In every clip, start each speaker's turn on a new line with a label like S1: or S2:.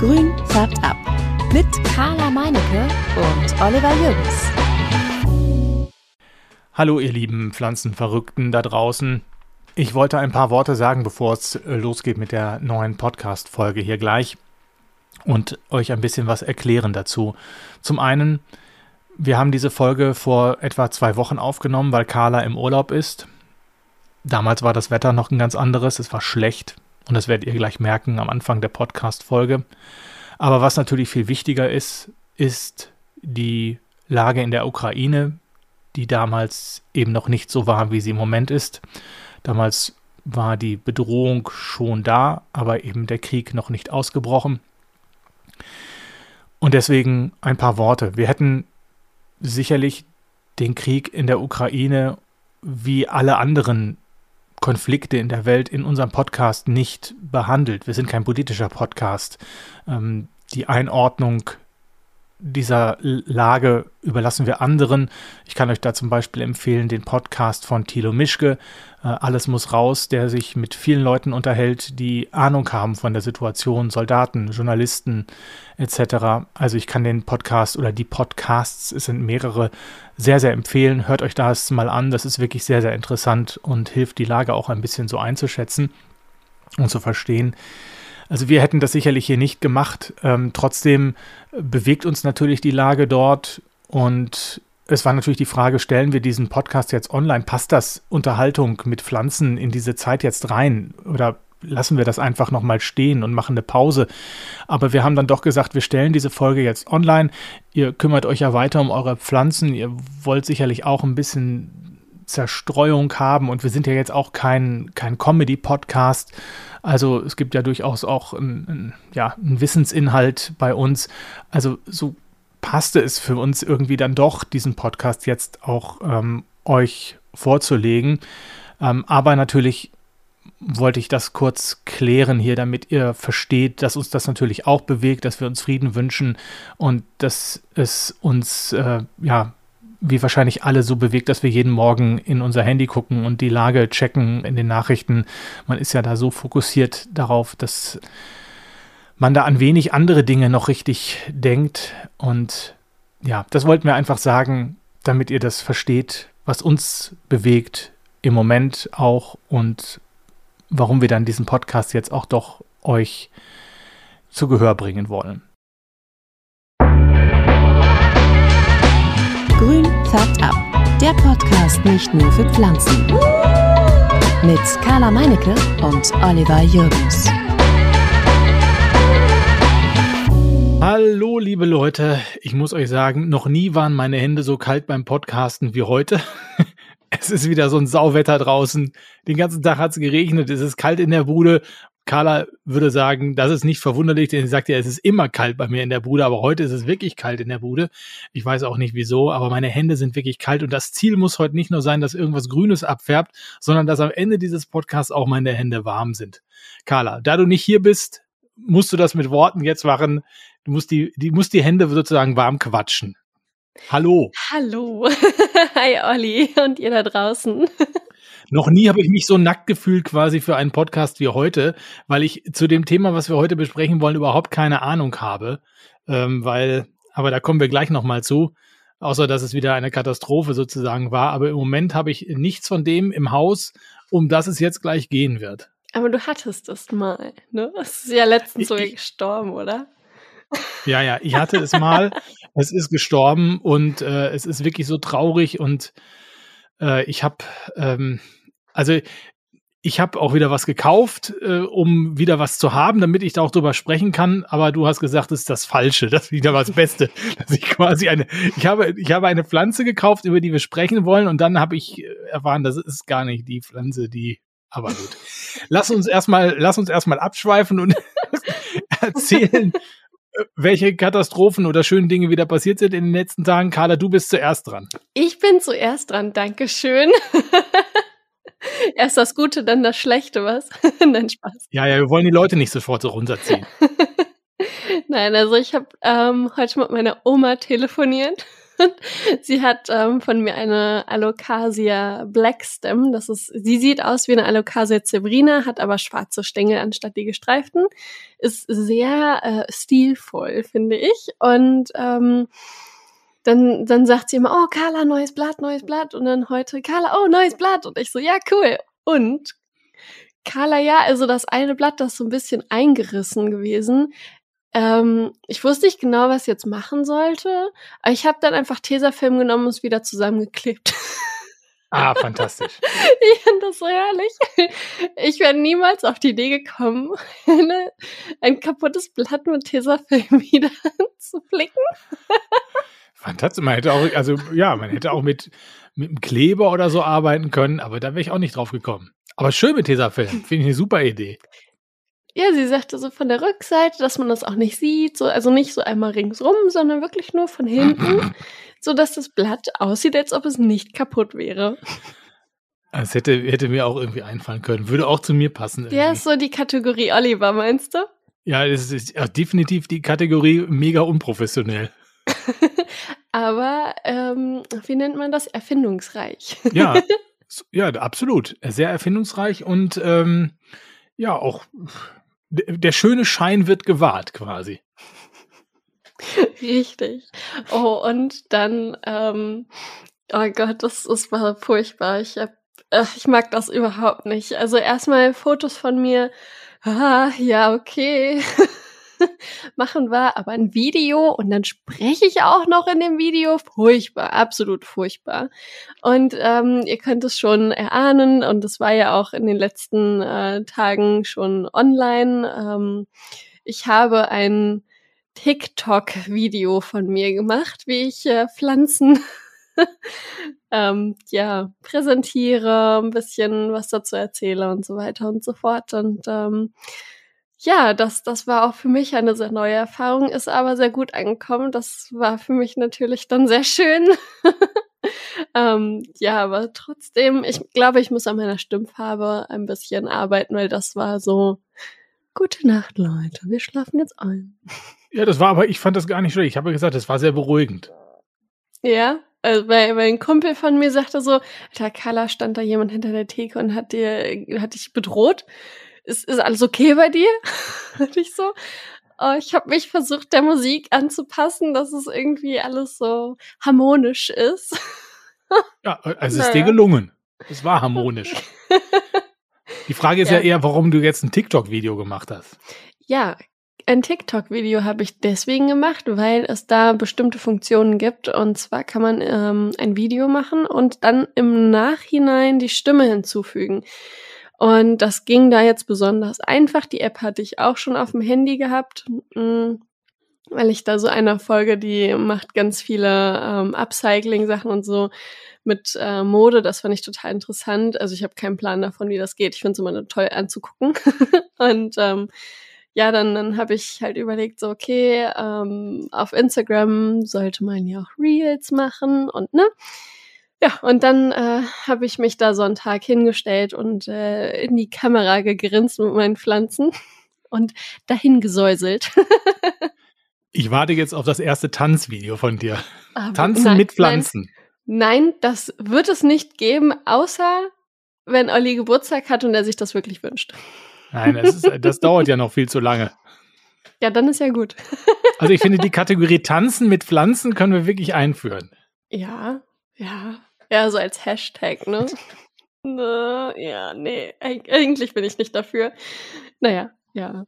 S1: Grün färbt ab. Mit Carla Meinecke und Oliver Jürgens.
S2: Hallo, ihr lieben Pflanzenverrückten da draußen. Ich wollte ein paar Worte sagen, bevor es äh, losgeht mit der neuen Podcast-Folge hier gleich und euch ein bisschen was erklären dazu. Zum einen, wir haben diese Folge vor etwa zwei Wochen aufgenommen, weil Carla im Urlaub ist. Damals war das Wetter noch ein ganz anderes, es war schlecht und das werdet ihr gleich merken am Anfang der Podcast-Folge. Aber was natürlich viel wichtiger ist, ist die Lage in der Ukraine, die damals eben noch nicht so war, wie sie im Moment ist. Damals war die Bedrohung schon da, aber eben der Krieg noch nicht ausgebrochen. Und deswegen ein paar Worte. Wir hätten sicherlich den Krieg in der Ukraine wie alle anderen Konflikte in der Welt in unserem Podcast nicht behandelt. Wir sind kein politischer Podcast. Ähm, die Einordnung dieser Lage überlassen wir anderen. Ich kann euch da zum Beispiel empfehlen den Podcast von Thilo Mischke, äh, Alles muss raus, der sich mit vielen Leuten unterhält, die Ahnung haben von der Situation, Soldaten, Journalisten etc. Also ich kann den Podcast oder die Podcasts, es sind mehrere, sehr, sehr empfehlen. Hört euch das mal an, das ist wirklich sehr, sehr interessant und hilft die Lage auch ein bisschen so einzuschätzen und zu verstehen. Also wir hätten das sicherlich hier nicht gemacht. Ähm, trotzdem bewegt uns natürlich die Lage dort und es war natürlich die Frage, stellen wir diesen Podcast jetzt online? Passt das Unterhaltung mit Pflanzen in diese Zeit jetzt rein? Oder lassen wir das einfach nochmal stehen und machen eine Pause? Aber wir haben dann doch gesagt, wir stellen diese Folge jetzt online. Ihr kümmert euch ja weiter um eure Pflanzen. Ihr wollt sicherlich auch ein bisschen Zerstreuung haben und wir sind ja jetzt auch kein, kein Comedy-Podcast. Also es gibt ja durchaus auch ein, ja, einen Wissensinhalt bei uns. Also so passte es für uns irgendwie dann doch, diesen Podcast jetzt auch ähm, euch vorzulegen. Ähm, aber natürlich wollte ich das kurz klären hier, damit ihr versteht, dass uns das natürlich auch bewegt, dass wir uns Frieden wünschen und dass es uns äh, ja wie wahrscheinlich alle so bewegt, dass wir jeden Morgen in unser Handy gucken und die Lage checken in den Nachrichten. Man ist ja da so fokussiert darauf, dass man da an wenig andere Dinge noch richtig denkt. Und ja, das wollten wir einfach sagen, damit ihr das versteht, was uns bewegt im Moment auch und warum wir dann diesen Podcast jetzt auch doch euch zu Gehör bringen wollen.
S1: Färbt ab. Der Podcast nicht nur für Pflanzen. Mit Carla Meinecke und Oliver Jürgens.
S2: Hallo, liebe Leute. Ich muss euch sagen, noch nie waren meine Hände so kalt beim Podcasten wie heute. Es ist wieder so ein Sauwetter draußen. Den ganzen Tag hat es geregnet. Es ist kalt in der Bude. Carla würde sagen, das ist nicht verwunderlich, denn sie sagt ja, es ist immer kalt bei mir in der Bude, aber heute ist es wirklich kalt in der Bude. Ich weiß auch nicht wieso, aber meine Hände sind wirklich kalt und das Ziel muss heute nicht nur sein, dass irgendwas Grünes abfärbt, sondern dass am Ende dieses Podcasts auch meine Hände warm sind. Carla, da du nicht hier bist, musst du das mit Worten jetzt machen. Du musst die, die musst die Hände sozusagen warm quatschen. Hallo.
S3: Hallo. Hi Olli und ihr da draußen.
S2: Noch nie habe ich mich so nackt gefühlt quasi für einen Podcast wie heute, weil ich zu dem Thema, was wir heute besprechen wollen, überhaupt keine Ahnung habe. Ähm, weil, aber da kommen wir gleich nochmal zu. Außer, dass es wieder eine Katastrophe sozusagen war. Aber im Moment habe ich nichts von dem im Haus, um das es jetzt gleich gehen wird.
S3: Aber du hattest es mal, ne? Es ist ja letztens sogar gestorben, oder?
S2: Ja, ja, ich hatte es mal. es ist gestorben und äh, es ist wirklich so traurig und äh, ich habe, ähm, also ich habe auch wieder was gekauft, äh, um wieder was zu haben, damit ich da auch drüber sprechen kann. Aber du hast gesagt, das ist das Falsche. Das ist wieder das Beste. Dass ich quasi eine, ich habe, ich habe eine Pflanze gekauft, über die wir sprechen wollen, und dann habe ich erfahren, das ist gar nicht die Pflanze, die. Aber gut. Lass uns erstmal, lass uns erstmal abschweifen und erzählen, welche Katastrophen oder schönen Dinge wieder passiert sind in den letzten Tagen. Carla, du bist zuerst dran.
S3: Ich bin zuerst dran, Dankeschön. Erst das Gute, dann das Schlechte, was? Nein, Spaß.
S2: Ja, ja, wir wollen die Leute nicht sofort so runterziehen.
S3: Nein, also ich habe ähm, heute mit meiner Oma telefoniert. Sie hat ähm, von mir eine Alocasia Blackstem. Das ist, sie sieht aus wie eine Alocasia zebrina, hat aber schwarze Stängel anstatt die gestreiften. Ist sehr äh, stilvoll, finde ich. Und ähm, dann, dann sagt sie immer, oh, Carla, neues Blatt, neues Blatt. Und dann heute, Carla, oh, neues Blatt. Und ich so, ja, cool. Und Carla, ja, also das eine Blatt, das ist so ein bisschen eingerissen gewesen. Ähm, ich wusste nicht genau, was ich jetzt machen sollte, aber ich habe dann einfach Tesafilm genommen und es wieder zusammengeklebt.
S2: Ah, fantastisch.
S3: ich finde das so herrlich. Ich wäre niemals auf die Idee gekommen, eine, ein kaputtes Blatt mit Tesafilm wieder zu flicken.
S2: Fantastisch. Man hätte auch, also ja, man hätte auch mit, mit einem Kleber oder so arbeiten können, aber da wäre ich auch nicht drauf gekommen. Aber schön mit Tesafilm. Finde ich eine super Idee.
S3: Ja, sie sagte so von der Rückseite, dass man das auch nicht sieht, so, also nicht so einmal ringsrum, sondern wirklich nur von hinten, so dass das Blatt aussieht, als ob es nicht kaputt wäre.
S2: Es hätte, hätte mir auch irgendwie einfallen können. Würde auch zu mir passen.
S3: Irgendwie. Ja, ist so die Kategorie Oliver, meinst du?
S2: Ja, es ist definitiv die Kategorie mega unprofessionell.
S3: Aber ähm, wie nennt man das? Erfindungsreich.
S2: ja, ja, absolut. Sehr erfindungsreich und ähm, ja, auch der schöne Schein wird gewahrt quasi.
S3: Richtig. Oh, und dann, ähm, oh Gott, das, das war furchtbar. Ich, hab, äh, ich mag das überhaupt nicht. Also erstmal Fotos von mir. Ah, ja, okay. machen wir, aber ein Video und dann spreche ich auch noch in dem Video. Furchtbar, absolut furchtbar. Und ähm, ihr könnt es schon erahnen und es war ja auch in den letzten äh, Tagen schon online. Ähm, ich habe ein TikTok-Video von mir gemacht, wie ich äh, Pflanzen ähm, ja präsentiere, ein bisschen was dazu erzähle und so weiter und so fort. Und ähm, ja, das, das war auch für mich eine sehr neue Erfahrung, ist aber sehr gut angekommen. Das war für mich natürlich dann sehr schön. ähm, ja, aber trotzdem, ich glaube, ich muss an meiner Stimmfarbe ein bisschen arbeiten, weil das war so, gute Nacht, Leute, wir schlafen jetzt ein.
S2: Ja, das war aber, ich fand das gar nicht schlecht. Ich habe ja gesagt, das war sehr beruhigend.
S3: Ja, also weil, weil ein Kumpel von mir sagte so, Alter, Carla, stand da jemand hinter der Theke und hat dir, hat dich bedroht ist, ist alles okay bei dir? Und ich so, oh, ich habe mich versucht, der Musik anzupassen, dass es irgendwie alles so harmonisch ist.
S2: ja, also naja. ist dir gelungen. Es war harmonisch. Die Frage ist ja. ja eher, warum du jetzt ein TikTok-Video gemacht hast.
S3: Ja, ein TikTok-Video habe ich deswegen gemacht, weil es da bestimmte Funktionen gibt. Und zwar kann man ähm, ein Video machen und dann im Nachhinein die Stimme hinzufügen. Und das ging da jetzt besonders einfach. Die App hatte ich auch schon auf dem Handy gehabt, mm, weil ich da so einer Folge, die macht ganz viele ähm, Upcycling-Sachen und so mit äh, Mode. Das fand ich total interessant. Also ich habe keinen Plan davon, wie das geht. Ich finde es immer toll anzugucken. und ähm, ja, dann, dann habe ich halt überlegt, so, okay, ähm, auf Instagram sollte man ja auch Reels machen und ne? Ja, und dann äh, habe ich mich da Sonntag hingestellt und äh, in die Kamera gegrinst mit meinen Pflanzen und dahin gesäuselt.
S2: ich warte jetzt auf das erste Tanzvideo von dir. Aber Tanzen nein, mit Pflanzen.
S3: Nein, nein, das wird es nicht geben, außer wenn Olli Geburtstag hat und er sich das wirklich wünscht.
S2: Nein, das, ist, das dauert ja noch viel zu lange.
S3: Ja, dann ist ja gut.
S2: Also ich finde, die Kategorie Tanzen mit Pflanzen können wir wirklich einführen.
S3: Ja, ja. Ja, so als Hashtag, ne? ne ja, nee, eigentlich bin ich nicht dafür. Naja, ja.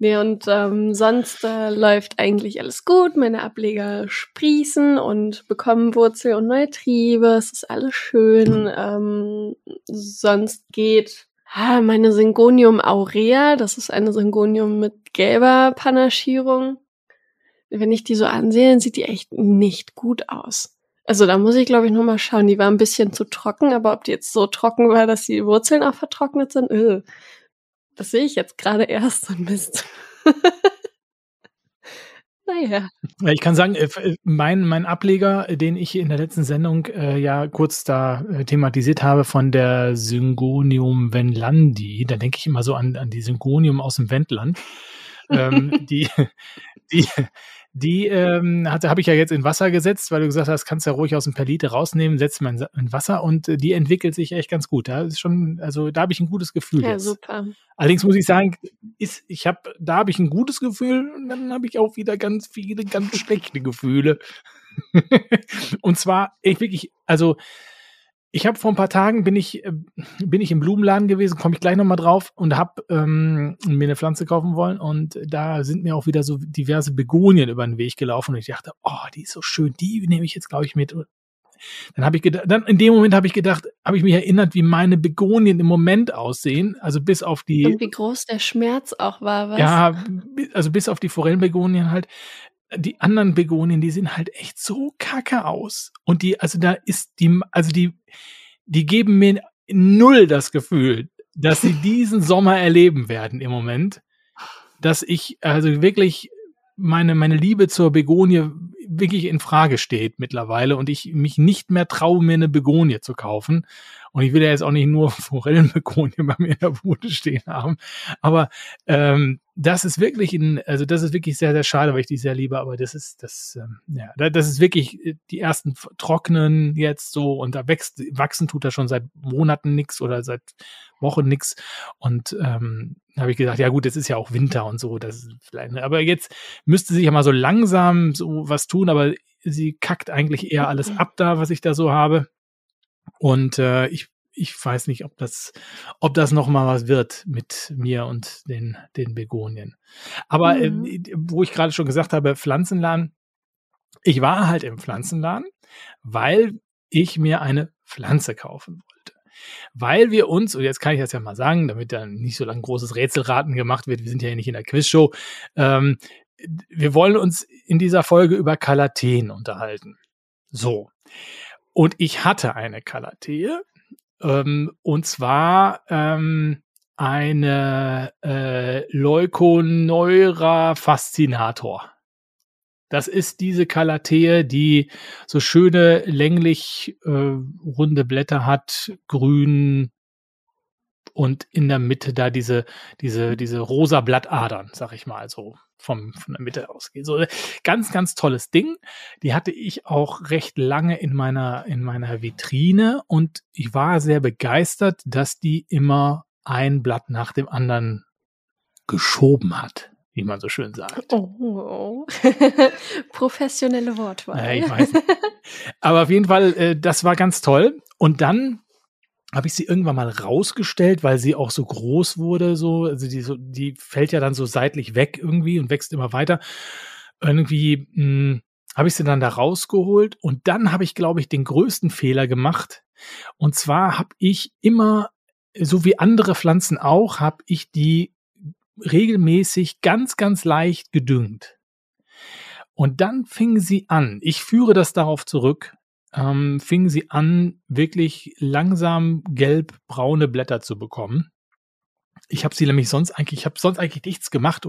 S3: Nee, und ähm, sonst äh, läuft eigentlich alles gut. Meine Ableger sprießen und bekommen Wurzel und neue Triebe. Es ist alles schön. Ähm, sonst geht ah, meine Syngonium aurea. Das ist eine Syngonium mit gelber Panaschierung. Wenn ich die so ansehe, dann sieht die echt nicht gut aus. Also da muss ich, glaube ich, nochmal schauen. Die war ein bisschen zu trocken, aber ob die jetzt so trocken war, dass die Wurzeln auch vertrocknet sind, öh. das sehe ich jetzt gerade erst, so ein Mist. naja.
S2: Ich kann sagen, äh, äh, mein, mein Ableger, den ich in der letzten Sendung äh, ja kurz da äh, thematisiert habe von der Syngonium Venlandi, da denke ich immer so an, an die Syngonium aus dem Wendland. ähm, die, die, Die ähm, habe ich ja jetzt in Wasser gesetzt, weil du gesagt hast, kannst ja ruhig aus dem Perlite rausnehmen, setzt man in Wasser und äh, die entwickelt sich echt ganz gut. Da ist schon, also da habe ich ein gutes Gefühl.
S3: Ja,
S2: jetzt.
S3: super.
S2: Allerdings muss ich sagen, ist, ich habe, da habe ich ein gutes Gefühl und dann habe ich auch wieder ganz viele ganz schlechte Gefühle. und zwar, ich wirklich, also ich habe vor ein paar Tagen bin ich äh, bin ich im Blumenladen gewesen, komme ich gleich nochmal drauf und habe ähm, mir eine Pflanze kaufen wollen und da sind mir auch wieder so diverse Begonien über den Weg gelaufen und ich dachte, oh, die ist so schön, die nehme ich jetzt glaube ich mit. Dann habe ich gedacht, dann in dem Moment habe ich gedacht, habe ich mich erinnert, wie meine Begonien im Moment aussehen, also bis auf die
S3: und wie groß der Schmerz auch war, was?
S2: Ja, also bis auf die Forellenbegonien halt die anderen Begonien, die sehen halt echt so kacke aus. Und die, also da ist die, also die, die geben mir null das Gefühl, dass sie diesen Sommer erleben werden im Moment. Dass ich also wirklich meine, meine Liebe zur Begonie wirklich in Frage steht mittlerweile und ich mich nicht mehr traue, mir eine Begonie zu kaufen. Und ich will ja jetzt auch nicht nur Forellenbegonie bei mir in der Bude stehen haben. Aber ähm, das ist wirklich ein, also das ist wirklich sehr, sehr schade, weil ich die sehr liebe, aber das ist, das, ähm, ja, das ist wirklich äh, die ersten trocknen jetzt so und da wächst, wachsen tut da schon seit Monaten nix oder seit Wochen nix. Und ähm, habe ich gesagt, ja gut, jetzt ist ja auch Winter und so, das ist vielleicht, ne, aber jetzt müsste sich ja mal so langsam so was tun, aber sie kackt eigentlich eher alles ab da, was ich da so habe. Und äh, ich ich weiß nicht, ob das, ob das noch mal was wird mit mir und den, den Begonien. Aber mhm. äh, wo ich gerade schon gesagt habe, Pflanzenladen, ich war halt im Pflanzenladen, weil ich mir eine Pflanze kaufen wollte. Weil wir uns, und jetzt kann ich das ja mal sagen, damit dann nicht so lange großes Rätselraten gemacht wird, wir sind ja nicht in der Quizshow, ähm, wir wollen uns in dieser Folge über Kalateen unterhalten. So. Und ich hatte eine Kalatee, ähm, und zwar ähm, eine äh, Leukoneura fascinator. Das ist diese Kalatee, die so schöne länglich äh, runde Blätter hat, grün und in der Mitte da diese diese diese rosa Blattadern, sag ich mal so vom, von der Mitte ausgeht. So ganz, ganz tolles Ding. Die hatte ich auch recht lange in meiner, in meiner Vitrine und ich war sehr begeistert, dass die immer ein Blatt nach dem anderen geschoben hat, wie man so schön sagt.
S3: Oh, oh. professionelle Wortwahl.
S2: Ja, ich weiß. Aber auf jeden Fall, äh, das war ganz toll. Und dann habe ich sie irgendwann mal rausgestellt, weil sie auch so groß wurde, so, also die, so, die fällt ja dann so seitlich weg irgendwie und wächst immer weiter. Irgendwie hm, habe ich sie dann da rausgeholt und dann habe ich, glaube ich, den größten Fehler gemacht. Und zwar habe ich immer, so wie andere Pflanzen auch, habe ich die regelmäßig ganz, ganz leicht gedüngt. Und dann fing sie an. Ich führe das darauf zurück, ähm, fingen sie an, wirklich langsam gelb-braune Blätter zu bekommen. Ich habe sie nämlich sonst eigentlich, ich habe sonst eigentlich nichts gemacht.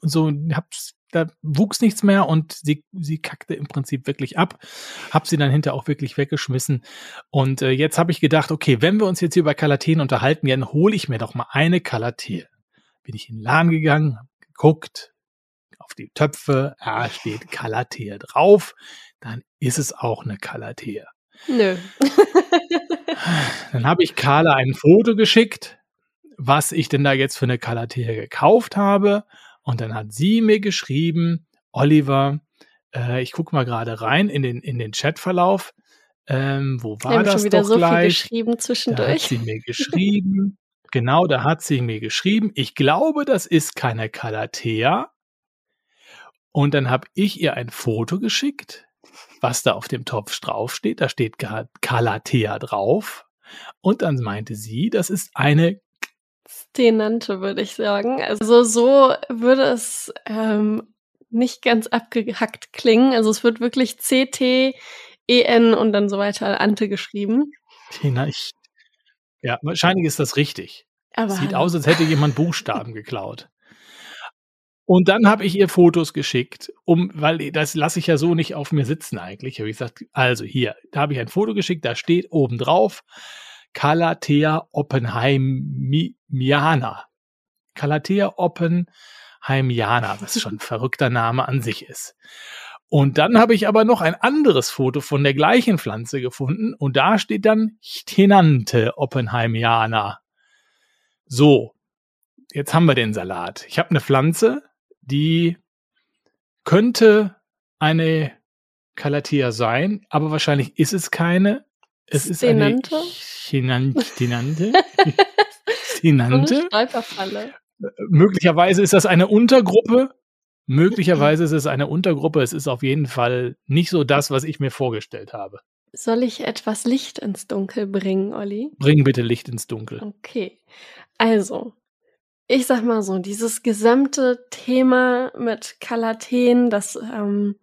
S2: So, hab's, da wuchs nichts mehr und sie, sie kackte im Prinzip wirklich ab. Hab sie dann hinter auch wirklich weggeschmissen. Und äh, jetzt habe ich gedacht, okay, wenn wir uns jetzt hier über Kalateen unterhalten, dann hole ich mir doch mal eine Kalatee. Bin ich in den Laden gegangen, hab geguckt, auf die Töpfe, da steht Kalatee drauf dann ist es auch eine Kalatee.
S3: Nö.
S2: dann habe ich Carla ein Foto geschickt, was ich denn da jetzt für eine Kalatee gekauft habe. Und dann hat sie mir geschrieben, Oliver, äh, ich gucke mal gerade rein in den, in den Chatverlauf. Ähm, wo war das schon wieder doch so gleich?
S3: Viel geschrieben zwischendurch.
S2: Da hat sie mir geschrieben. genau, da hat sie mir geschrieben. Ich glaube, das ist keine Kalatea. Und dann habe ich ihr ein Foto geschickt was da auf dem Topf draufsteht. Da steht Calathea drauf. Und dann meinte sie, das ist eine
S3: Stenante, würde ich sagen. Also so würde es ähm, nicht ganz abgehackt klingen. Also es wird wirklich C-T, E-N und dann so weiter Ante geschrieben.
S2: Tina, ich, ja, wahrscheinlich ist das richtig. Aber Sieht aus, als hätte jemand Buchstaben geklaut. Und dann habe ich ihr Fotos geschickt, um, weil das lasse ich ja so nicht auf mir sitzen eigentlich. Habe ich gesagt, also hier, da habe ich ein Foto geschickt, da steht oben drauf Calathea oppenheimiana. Calathea oppen Oppenheimianer, was schon ein verrückter Name an sich ist. Und dann habe ich aber noch ein anderes Foto von der gleichen Pflanze gefunden und da steht dann Chtenante Oppenheimianer. So, jetzt haben wir den Salat. Ich habe eine Pflanze, die könnte eine Calathea sein, aber wahrscheinlich ist es keine. Es ist
S3: Stenante?
S2: eine Chinante. Stenante.
S3: Stolperfalle.
S2: Möglicherweise ist das eine Untergruppe. Möglicherweise ist es eine Untergruppe. Es ist auf jeden Fall nicht so das, was ich mir vorgestellt habe.
S3: Soll ich etwas Licht ins Dunkel bringen, Olli?
S2: Bring bitte Licht ins Dunkel.
S3: Okay. Also, ich sag mal so, dieses gesamte Thema mit Kalaten, das ähm,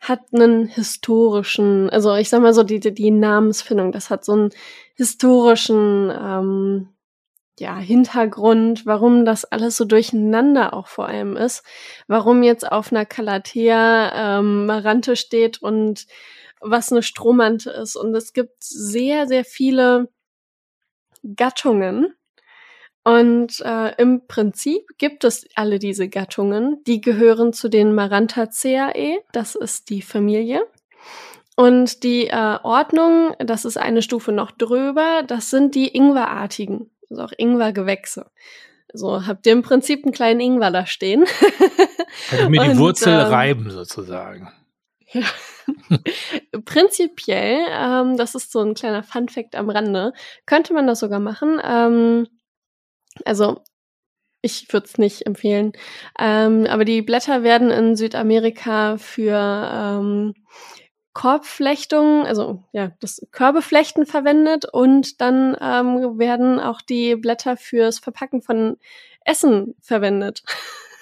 S3: hat einen historischen, also ich sag mal so, die, die, die Namensfindung, das hat so einen historischen ähm, ja, Hintergrund, warum das alles so durcheinander auch vor allem ist, warum jetzt auf einer Calathea ähm, Marante steht und was eine Stromante ist. Und es gibt sehr, sehr viele Gattungen. Und äh, im Prinzip gibt es alle diese Gattungen, die gehören zu den Marantaceae, das ist die Familie. Und die äh, Ordnung, das ist eine Stufe noch drüber, das sind die Ingwerartigen also auch Ingwergewächse. So habt ihr im Prinzip einen kleinen Ingwer da stehen.
S2: Also mir die Wurzel ähm, reiben sozusagen.
S3: Ja. Prinzipiell, ähm, das ist so ein kleiner Fun-Fact am Rande, könnte man das sogar machen. Ähm, also ich würde es nicht empfehlen. Ähm, aber die Blätter werden in Südamerika für ähm, Korbflechtung, also ja, das Körbeflechten verwendet und dann ähm, werden auch die Blätter fürs Verpacken von Essen verwendet.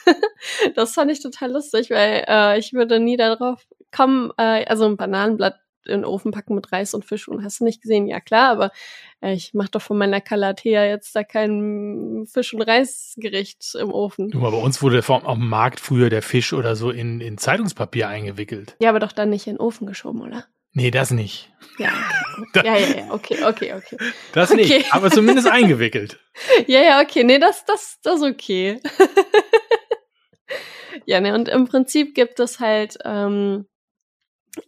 S3: das fand ich total lustig, weil äh, ich würde nie darauf kommen, äh, also ein Bananenblatt in den Ofen packen mit Reis und Fisch und hast du nicht gesehen? Ja klar, aber äh, ich mache doch von meiner Calathea jetzt da kein Fisch- und Reisgericht im Ofen.
S2: Du, aber bei uns wurde auf dem Markt früher der Fisch oder so in, in Zeitungspapier eingewickelt.
S3: Ja, aber doch dann nicht in den Ofen geschoben, oder?
S2: Nee, das nicht.
S3: Ja, okay. ja, ja, ja, okay, okay, okay.
S2: Das
S3: okay.
S2: nicht, aber zumindest eingewickelt.
S3: Ja, ja, okay, nee, das, das, das ist okay. ja, ne, und im Prinzip gibt es halt ähm,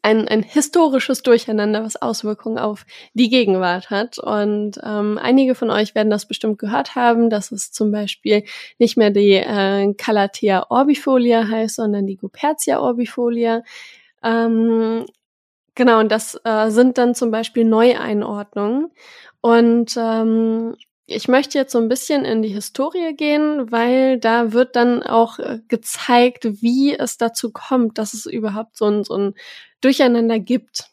S3: ein, ein historisches Durcheinander, was Auswirkungen auf die Gegenwart hat. Und ähm, einige von euch werden das bestimmt gehört haben, dass es zum Beispiel nicht mehr die äh, Calathea orbifolia heißt, sondern die Gupertia orbifolia. Ähm, genau, und das äh, sind dann zum Beispiel Neueinordnungen. Und ähm, ich möchte jetzt so ein bisschen in die Historie gehen, weil da wird dann auch äh, gezeigt, wie es dazu kommt, dass es überhaupt so ein, so ein Durcheinander gibt.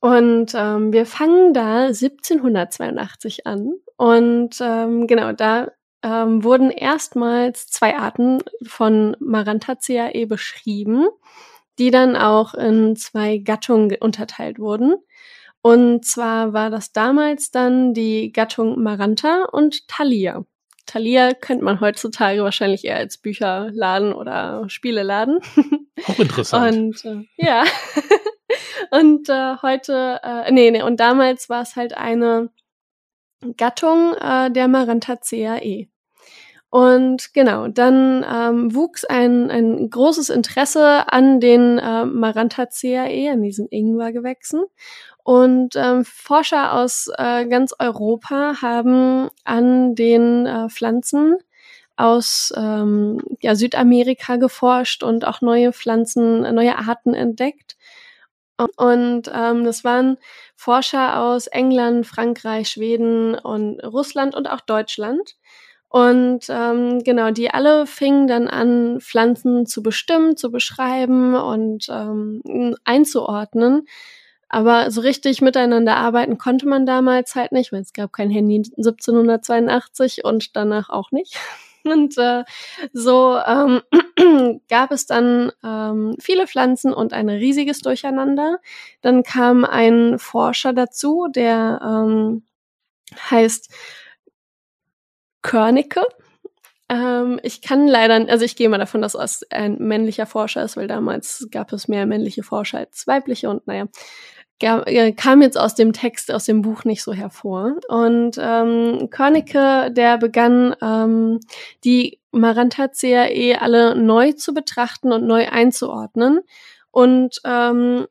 S3: Und ähm, wir fangen da 1782 an. Und ähm, genau, da ähm, wurden erstmals zwei Arten von Marantaceae beschrieben, die dann auch in zwei Gattungen unterteilt wurden. Und zwar war das damals dann die Gattung Maranta und Thalia. Thalia kennt man heutzutage wahrscheinlich eher als Bücherladen oder Spieleladen.
S2: Auch interessant.
S3: Und äh, ja. und äh, heute, äh, nee, nee, und damals war es halt eine Gattung äh, der Marantaceae. Und genau, dann ähm, wuchs ein, ein großes Interesse an den äh, Marantaceae, an diesen Ingwergewächsen. Und ähm, Forscher aus äh, ganz Europa haben an den äh, Pflanzen aus ähm, ja, Südamerika geforscht und auch neue Pflanzen, neue Arten entdeckt. Und ähm, das waren Forscher aus England, Frankreich, Schweden und Russland und auch Deutschland. Und ähm, genau, die alle fingen dann an, Pflanzen zu bestimmen, zu beschreiben und ähm, einzuordnen. Aber so richtig miteinander arbeiten konnte man damals halt nicht, weil es gab kein Handy 1782 und danach auch nicht. Und äh, so ähm, gab es dann ähm, viele Pflanzen und ein riesiges Durcheinander. Dann kam ein Forscher dazu, der ähm, heißt Körnicke. Ähm, ich kann leider, also ich gehe mal davon, dass es ein männlicher Forscher ist, weil damals gab es mehr männliche Forscher als weibliche und naja, kam jetzt aus dem Text, aus dem Buch nicht so hervor. Und ähm, Körnicke, der begann, ähm, die Marantaceae eh alle neu zu betrachten und neu einzuordnen. Und ähm,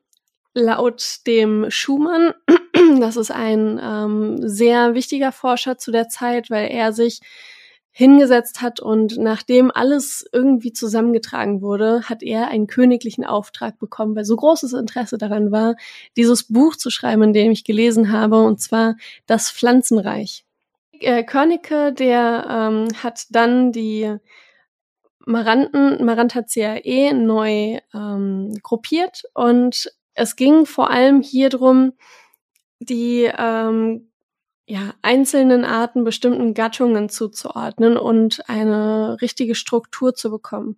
S3: laut dem Schumann, das ist ein ähm, sehr wichtiger Forscher zu der Zeit, weil er sich hingesetzt hat und nachdem alles irgendwie zusammengetragen wurde, hat er einen königlichen Auftrag bekommen, weil so großes Interesse daran war, dieses Buch zu schreiben, in dem ich gelesen habe, und zwar das Pflanzenreich. Äh, Körnicke, der ähm, hat dann die Maranten, Marantaceae neu ähm, gruppiert und es ging vor allem hier drum, die ähm, ja, einzelnen Arten bestimmten Gattungen zuzuordnen und eine richtige Struktur zu bekommen.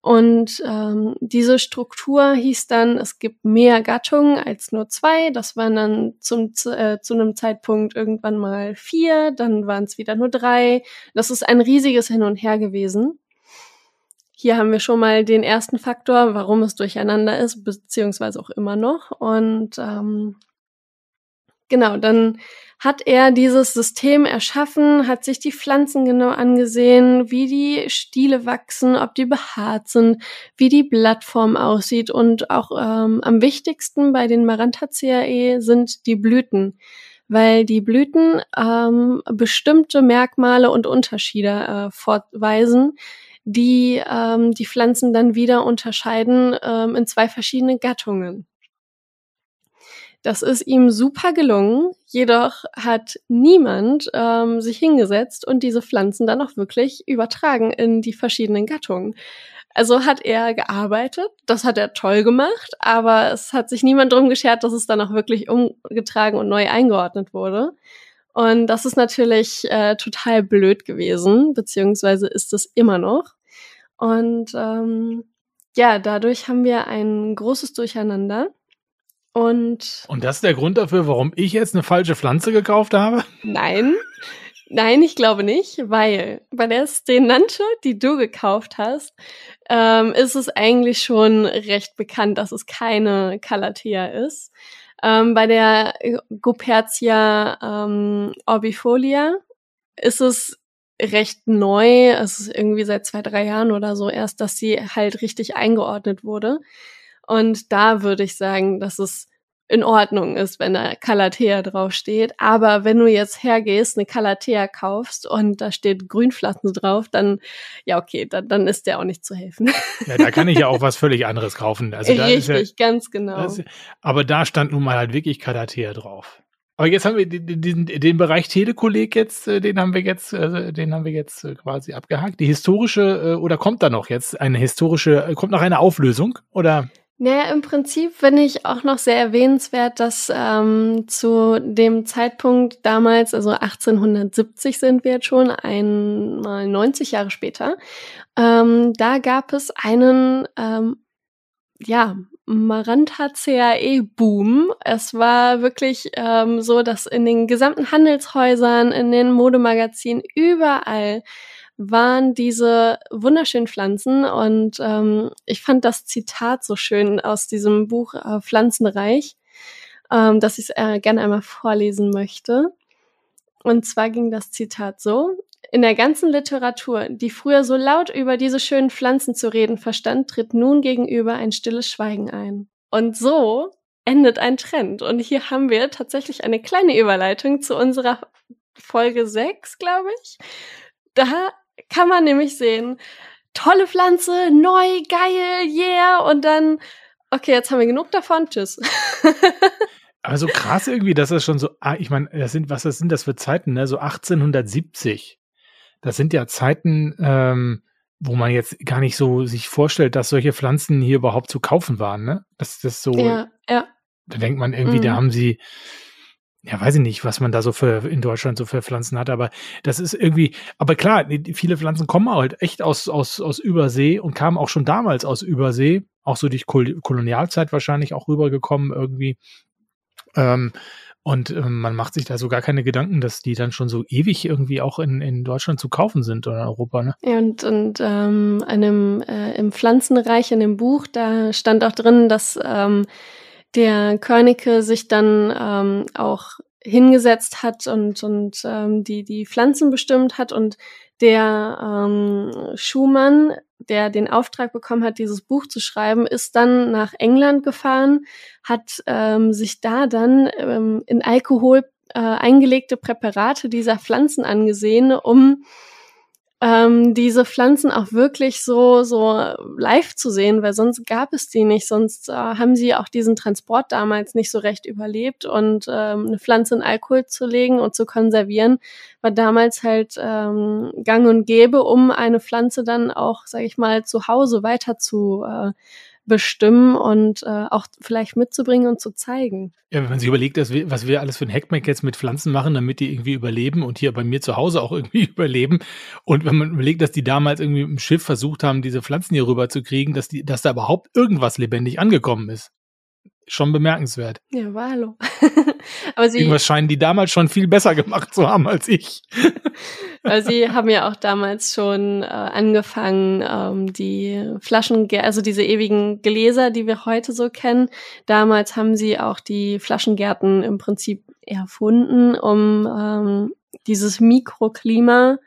S3: Und ähm, diese Struktur hieß dann, es gibt mehr Gattungen als nur zwei. Das waren dann zum, äh, zu einem Zeitpunkt irgendwann mal vier, dann waren es wieder nur drei. Das ist ein riesiges Hin und Her gewesen. Hier haben wir schon mal den ersten Faktor, warum es durcheinander ist, beziehungsweise auch immer noch. Und ähm, genau, dann hat er dieses System erschaffen, hat sich die Pflanzen genau angesehen, wie die Stiele wachsen, ob die behaart sind, wie die Blattform aussieht? Und auch ähm, am wichtigsten bei den Marantaceae sind die Blüten, weil die Blüten ähm, bestimmte Merkmale und Unterschiede äh, fortweisen, die ähm, die Pflanzen dann wieder unterscheiden ähm, in zwei verschiedene Gattungen. Das ist ihm super gelungen, jedoch hat niemand ähm, sich hingesetzt und diese Pflanzen dann auch wirklich übertragen in die verschiedenen Gattungen. Also hat er gearbeitet, das hat er toll gemacht, aber es hat sich niemand drum geschert, dass es dann auch wirklich umgetragen und neu eingeordnet wurde. Und das ist natürlich äh, total blöd gewesen, beziehungsweise ist es immer noch. Und ähm, ja, dadurch haben wir ein großes Durcheinander. Und,
S2: und das ist der Grund dafür, warum ich jetzt eine falsche Pflanze gekauft habe?
S3: Nein. Nein, ich glaube nicht, weil bei der Stenante, die du gekauft hast, ähm, ist es eigentlich schon recht bekannt, dass es keine Calathea ist. Ähm, bei der Gopertia ähm, orbifolia ist es recht neu. Es ist irgendwie seit zwei, drei Jahren oder so erst, dass sie halt richtig eingeordnet wurde. Und da würde ich sagen, dass es in Ordnung ist, wenn da Calathea draufsteht. Aber wenn du jetzt hergehst, eine Calathea kaufst und da steht Grünpflanzen drauf, dann, ja, okay, dann, dann ist der auch nicht zu helfen.
S2: Ja, da kann ich ja auch was völlig anderes kaufen.
S3: Also da Richtig, ja, ganz genau.
S2: Das, aber da stand nun mal halt wirklich Calathea drauf. Aber jetzt haben wir den, den, den Bereich Telekolleg jetzt, äh, den haben wir jetzt, äh, den haben wir jetzt äh, quasi abgehakt. Die historische, oder kommt da noch jetzt eine historische, kommt noch eine Auflösung? Oder?
S3: Naja, im Prinzip finde ich auch noch sehr erwähnenswert, dass ähm, zu dem Zeitpunkt damals, also 1870 sind wir jetzt schon, einmal 90 Jahre später, ähm, da gab es einen, ähm, ja, Maranta-CAE-Boom. Es war wirklich ähm, so, dass in den gesamten Handelshäusern, in den Modemagazinen, überall waren diese wunderschönen Pflanzen und ähm, ich fand das Zitat so schön aus diesem Buch äh, Pflanzenreich, ähm, dass ich es äh, gerne einmal vorlesen möchte. Und zwar ging das Zitat so. In der ganzen Literatur, die früher so laut über diese schönen Pflanzen zu reden verstand, tritt nun gegenüber ein stilles Schweigen ein. Und so endet ein Trend. Und hier haben wir tatsächlich eine kleine Überleitung zu unserer Folge 6, glaube ich. Da kann man nämlich sehen, tolle Pflanze, neu, geil, yeah, und dann, okay, jetzt haben wir genug davon, tschüss.
S2: Aber so krass irgendwie, dass das schon so, ah, ich meine, das sind, was das sind das für Zeiten, ne? So 1870. Das sind ja Zeiten, ähm, wo man jetzt gar nicht so sich vorstellt, dass solche Pflanzen hier überhaupt zu kaufen waren, ne? Das ist so.
S3: Ja, ja.
S2: Da denkt man irgendwie, mhm. da haben sie ja, weiß ich nicht, was man da so für in Deutschland so für Pflanzen hat, aber das ist irgendwie, aber klar, viele Pflanzen kommen halt echt aus, aus, aus Übersee und kamen auch schon damals aus Übersee, auch so durch Kol Kolonialzeit wahrscheinlich auch rübergekommen irgendwie. Ähm, und ähm, man macht sich da so gar keine Gedanken, dass die dann schon so ewig irgendwie auch in, in Deutschland zu kaufen sind oder in Europa, ne?
S3: Ja, und, und ähm, einem, äh, im Pflanzenreich, in dem Buch, da stand auch drin, dass ähm, der Körnicke sich dann ähm, auch hingesetzt hat und, und ähm, die, die Pflanzen bestimmt hat und der ähm, Schumann, der den Auftrag bekommen hat, dieses Buch zu schreiben, ist dann nach England gefahren, hat ähm, sich da dann ähm, in Alkohol äh, eingelegte Präparate dieser Pflanzen angesehen, um ähm, diese Pflanzen auch wirklich so so live zu sehen, weil sonst gab es die nicht, sonst äh, haben sie auch diesen Transport damals nicht so recht überlebt. Und ähm, eine Pflanze in Alkohol zu legen und zu konservieren war damals halt ähm, Gang und Gäbe, um eine Pflanze dann auch, sage ich mal, zu Hause weiter zu äh, bestimmen und äh, auch vielleicht mitzubringen und zu zeigen.
S2: Ja, wenn man sich überlegt, dass wir, was wir alles für ein Hackmack jetzt mit Pflanzen machen, damit die irgendwie überleben und hier bei mir zu Hause auch irgendwie überleben. Und wenn man überlegt, dass die damals irgendwie im Schiff versucht haben, diese Pflanzen hier rüber zu kriegen, dass die, dass da überhaupt irgendwas lebendig angekommen ist schon bemerkenswert.
S3: Ja, war hallo.
S2: Aber sie, Irgendwas scheinen die damals schon viel besser gemacht zu haben als ich.
S3: Weil sie haben ja auch damals schon äh, angefangen, ähm, die Flaschen, also diese ewigen Gläser, die wir heute so kennen. Damals haben sie auch die Flaschengärten im Prinzip erfunden, um ähm, dieses Mikroklima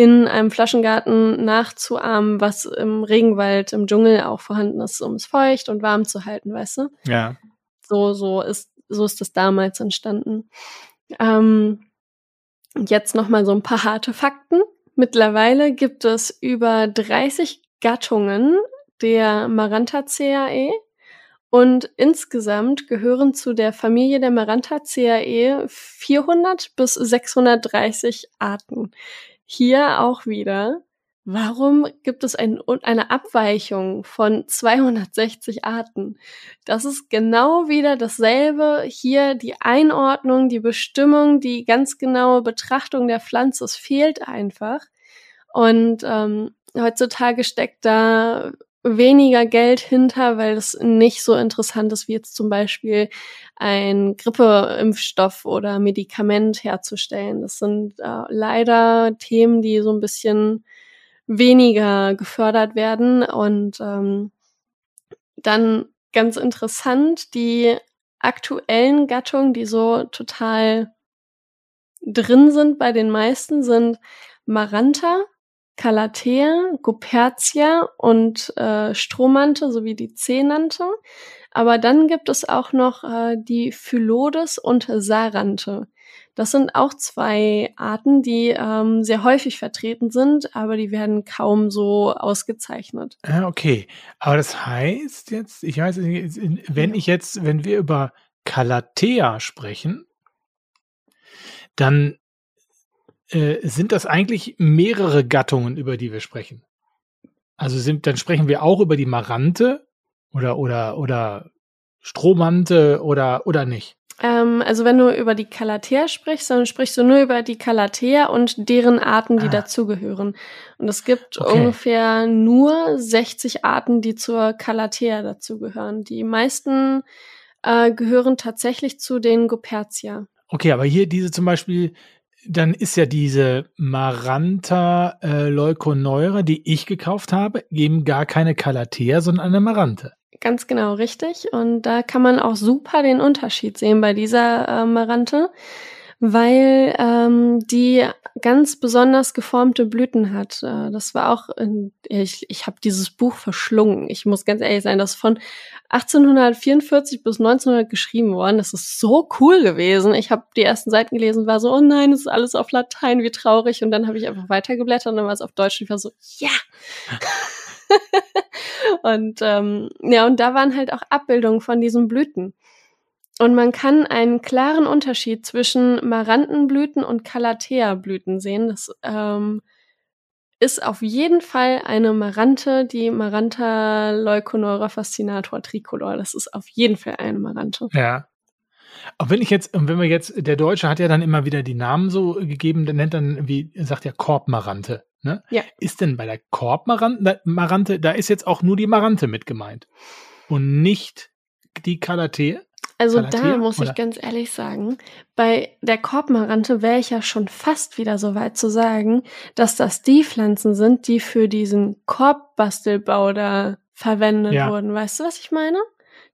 S3: in einem Flaschengarten nachzuahmen, was im Regenwald, im Dschungel auch vorhanden ist, um es feucht und warm zu halten, weißt du?
S2: Ja.
S3: So, so ist, so ist das damals entstanden. Ähm, jetzt noch mal so ein paar harte Fakten. Mittlerweile gibt es über 30 Gattungen der Maranthaceae und insgesamt gehören zu der Familie der Maranthaceae 400 bis 630 Arten. Hier auch wieder, warum gibt es ein, eine Abweichung von 260 Arten? Das ist genau wieder dasselbe. Hier die Einordnung, die Bestimmung, die ganz genaue Betrachtung der Pflanze, es fehlt einfach. Und ähm, heutzutage steckt da weniger Geld hinter, weil es nicht so interessant ist, wie jetzt zum Beispiel ein Grippeimpfstoff oder Medikament herzustellen. Das sind äh, leider Themen, die so ein bisschen weniger gefördert werden. Und ähm, dann ganz interessant, die aktuellen Gattungen, die so total drin sind bei den meisten, sind Maranta, Calathea, Gupertia und äh, Stromante sowie die Zenante. Aber dann gibt es auch noch äh, die Phyllodes und Sarante. Das sind auch zwei Arten, die ähm, sehr häufig vertreten sind, aber die werden kaum so ausgezeichnet.
S2: Ah, okay. Aber das heißt jetzt, ich weiß wenn ich jetzt, wenn wir über Calathea sprechen, dann äh, sind das eigentlich mehrere Gattungen, über die wir sprechen. Also sind, dann sprechen wir auch über die Marante oder oder oder Stromante oder oder nicht.
S3: Ähm, also wenn du über die Calathea sprichst, dann sprichst du nur über die Calathea und deren Arten, die ah. dazugehören. Und es gibt okay. ungefähr nur 60 Arten, die zur Calathea dazugehören. Die meisten äh, gehören tatsächlich zu den Gopertia.
S2: Okay, aber hier diese zum Beispiel dann ist ja diese Maranta äh, Leuconeura, die ich gekauft habe, eben gar keine Calathea, sondern eine Marante.
S3: Ganz genau, richtig. Und da kann man auch super den Unterschied sehen bei dieser äh, Marante, weil ähm, die ganz besonders geformte Blüten hat. Äh, das war auch, in, ich, ich habe dieses Buch verschlungen. Ich muss ganz ehrlich sein, das von 1844 bis 1900 geschrieben worden. Das ist so cool gewesen. Ich habe die ersten Seiten gelesen, war so, oh nein, es ist alles auf Latein, wie traurig. Und dann habe ich einfach weitergeblättert und dann war es auf Deutsch und ich war so, ja. und ähm, ja, und da waren halt auch Abbildungen von diesen Blüten. Und man kann einen klaren Unterschied zwischen Marantenblüten und Calathea-Blüten sehen. Das ähm, ist auf jeden Fall eine Marante, die Maranta leuconeura fascinator tricolor. Das ist auf jeden Fall eine Marante.
S2: Ja. Auch wenn ich jetzt, wenn wir jetzt, der Deutsche hat ja dann immer wieder die Namen so gegeben, der nennt dann, wie sagt ja Korbmarante. Ne?
S3: Ja.
S2: Ist denn bei der Korbmarante, da ist jetzt auch nur die Marante mit gemeint und nicht die Calathea?
S3: Also da muss oder? ich ganz ehrlich sagen, bei der Korbmarante wäre ich ja schon fast wieder so weit zu sagen, dass das die Pflanzen sind, die für diesen Korbbastelbau da verwendet ja. wurden. Weißt du, was ich meine?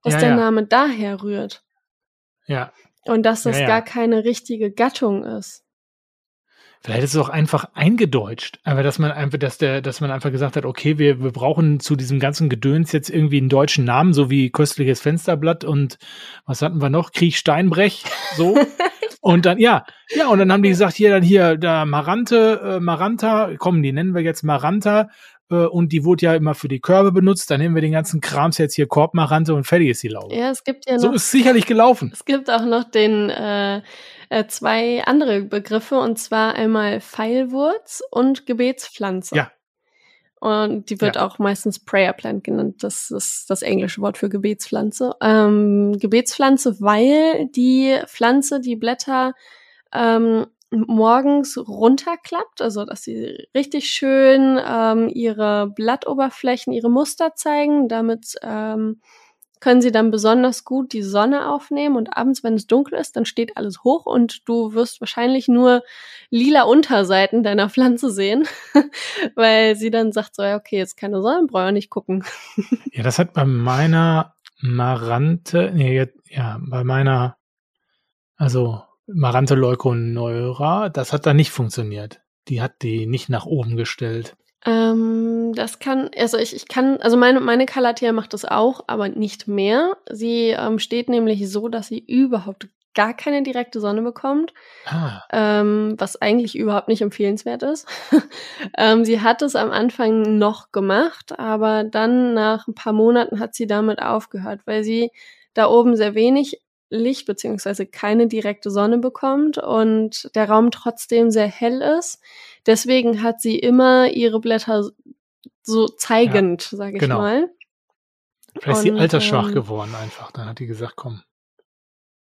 S3: dass
S2: Ja,
S3: der
S2: ja.
S3: Name daher rührt.
S2: Ja.
S3: Und dass das gar keine richtige Gattung ist.
S2: Vielleicht ist es auch einfach eingedeutscht. Aber dass man einfach, dass der, dass man einfach gesagt hat, okay, wir, wir brauchen zu diesem ganzen Gedöns jetzt irgendwie einen deutschen Namen, so wie köstliches Fensterblatt und was hatten wir noch? Krieg Steinbrech, so. und dann, ja, ja, und dann haben die gesagt, hier, dann hier, da Marante, äh, Maranta, komm, die nennen wir jetzt Maranta, äh, und die wurde ja immer für die Körbe benutzt, dann nehmen wir den ganzen Krams jetzt hier Korbmarante und fertig ist die Laube.
S3: Ja, es gibt ja noch
S2: so ist es sicherlich gelaufen.
S3: Es gibt auch noch den äh, äh, zwei andere Begriffe und zwar einmal Pfeilwurz und Gebetspflanze.
S2: Ja.
S3: Und die wird
S2: Ja.
S3: auch meistens Prayer Plant genannt. Das ist das englische Wort für Gebetspflanze. Ähm, Gebetspflanze, weil die Pflanze die Blätter ähm, morgens runterklappt, also dass sie richtig schön ähm, ihre Blattoberflächen, ihre Muster zeigen. Damit ähm, können sie dann besonders gut die Sonne aufnehmen und abends, wenn es dunkel ist, dann steht alles hoch und du wirst wahrscheinlich nur lila Unterseiten deiner Pflanze sehen, weil sie dann sagt so, ja, okay, jetzt keine Sonne, brauche ich nicht gucken.
S2: Ja, das hat bei meiner Marante, nee, ja, bei meiner, also Marante leuconeura, das hat da nicht funktioniert. Die hat die nicht nach oben gestellt.
S3: Ähm, das kann, also ich, ich kann, also meine, meine Calathea macht das auch, aber nicht mehr. Sie ähm, steht nämlich so, dass sie überhaupt gar keine direkte Sonne bekommt.
S2: Ah,
S3: ähm, was eigentlich überhaupt nicht empfehlenswert ist. ähm, sie hat es am Anfang noch gemacht, aber dann nach ein paar Monaten hat sie damit aufgehört, weil sie da oben sehr wenig Licht beziehungsweise keine direkte Sonne bekommt und der Raum trotzdem sehr hell ist. Deswegen hat sie immer ihre Blätter so zeigend, sage ich
S2: genau.
S3: mal.
S2: vielleicht ist sie altersschwach
S3: ähm,
S2: geworden einfach. Dann hat die gesagt, komm,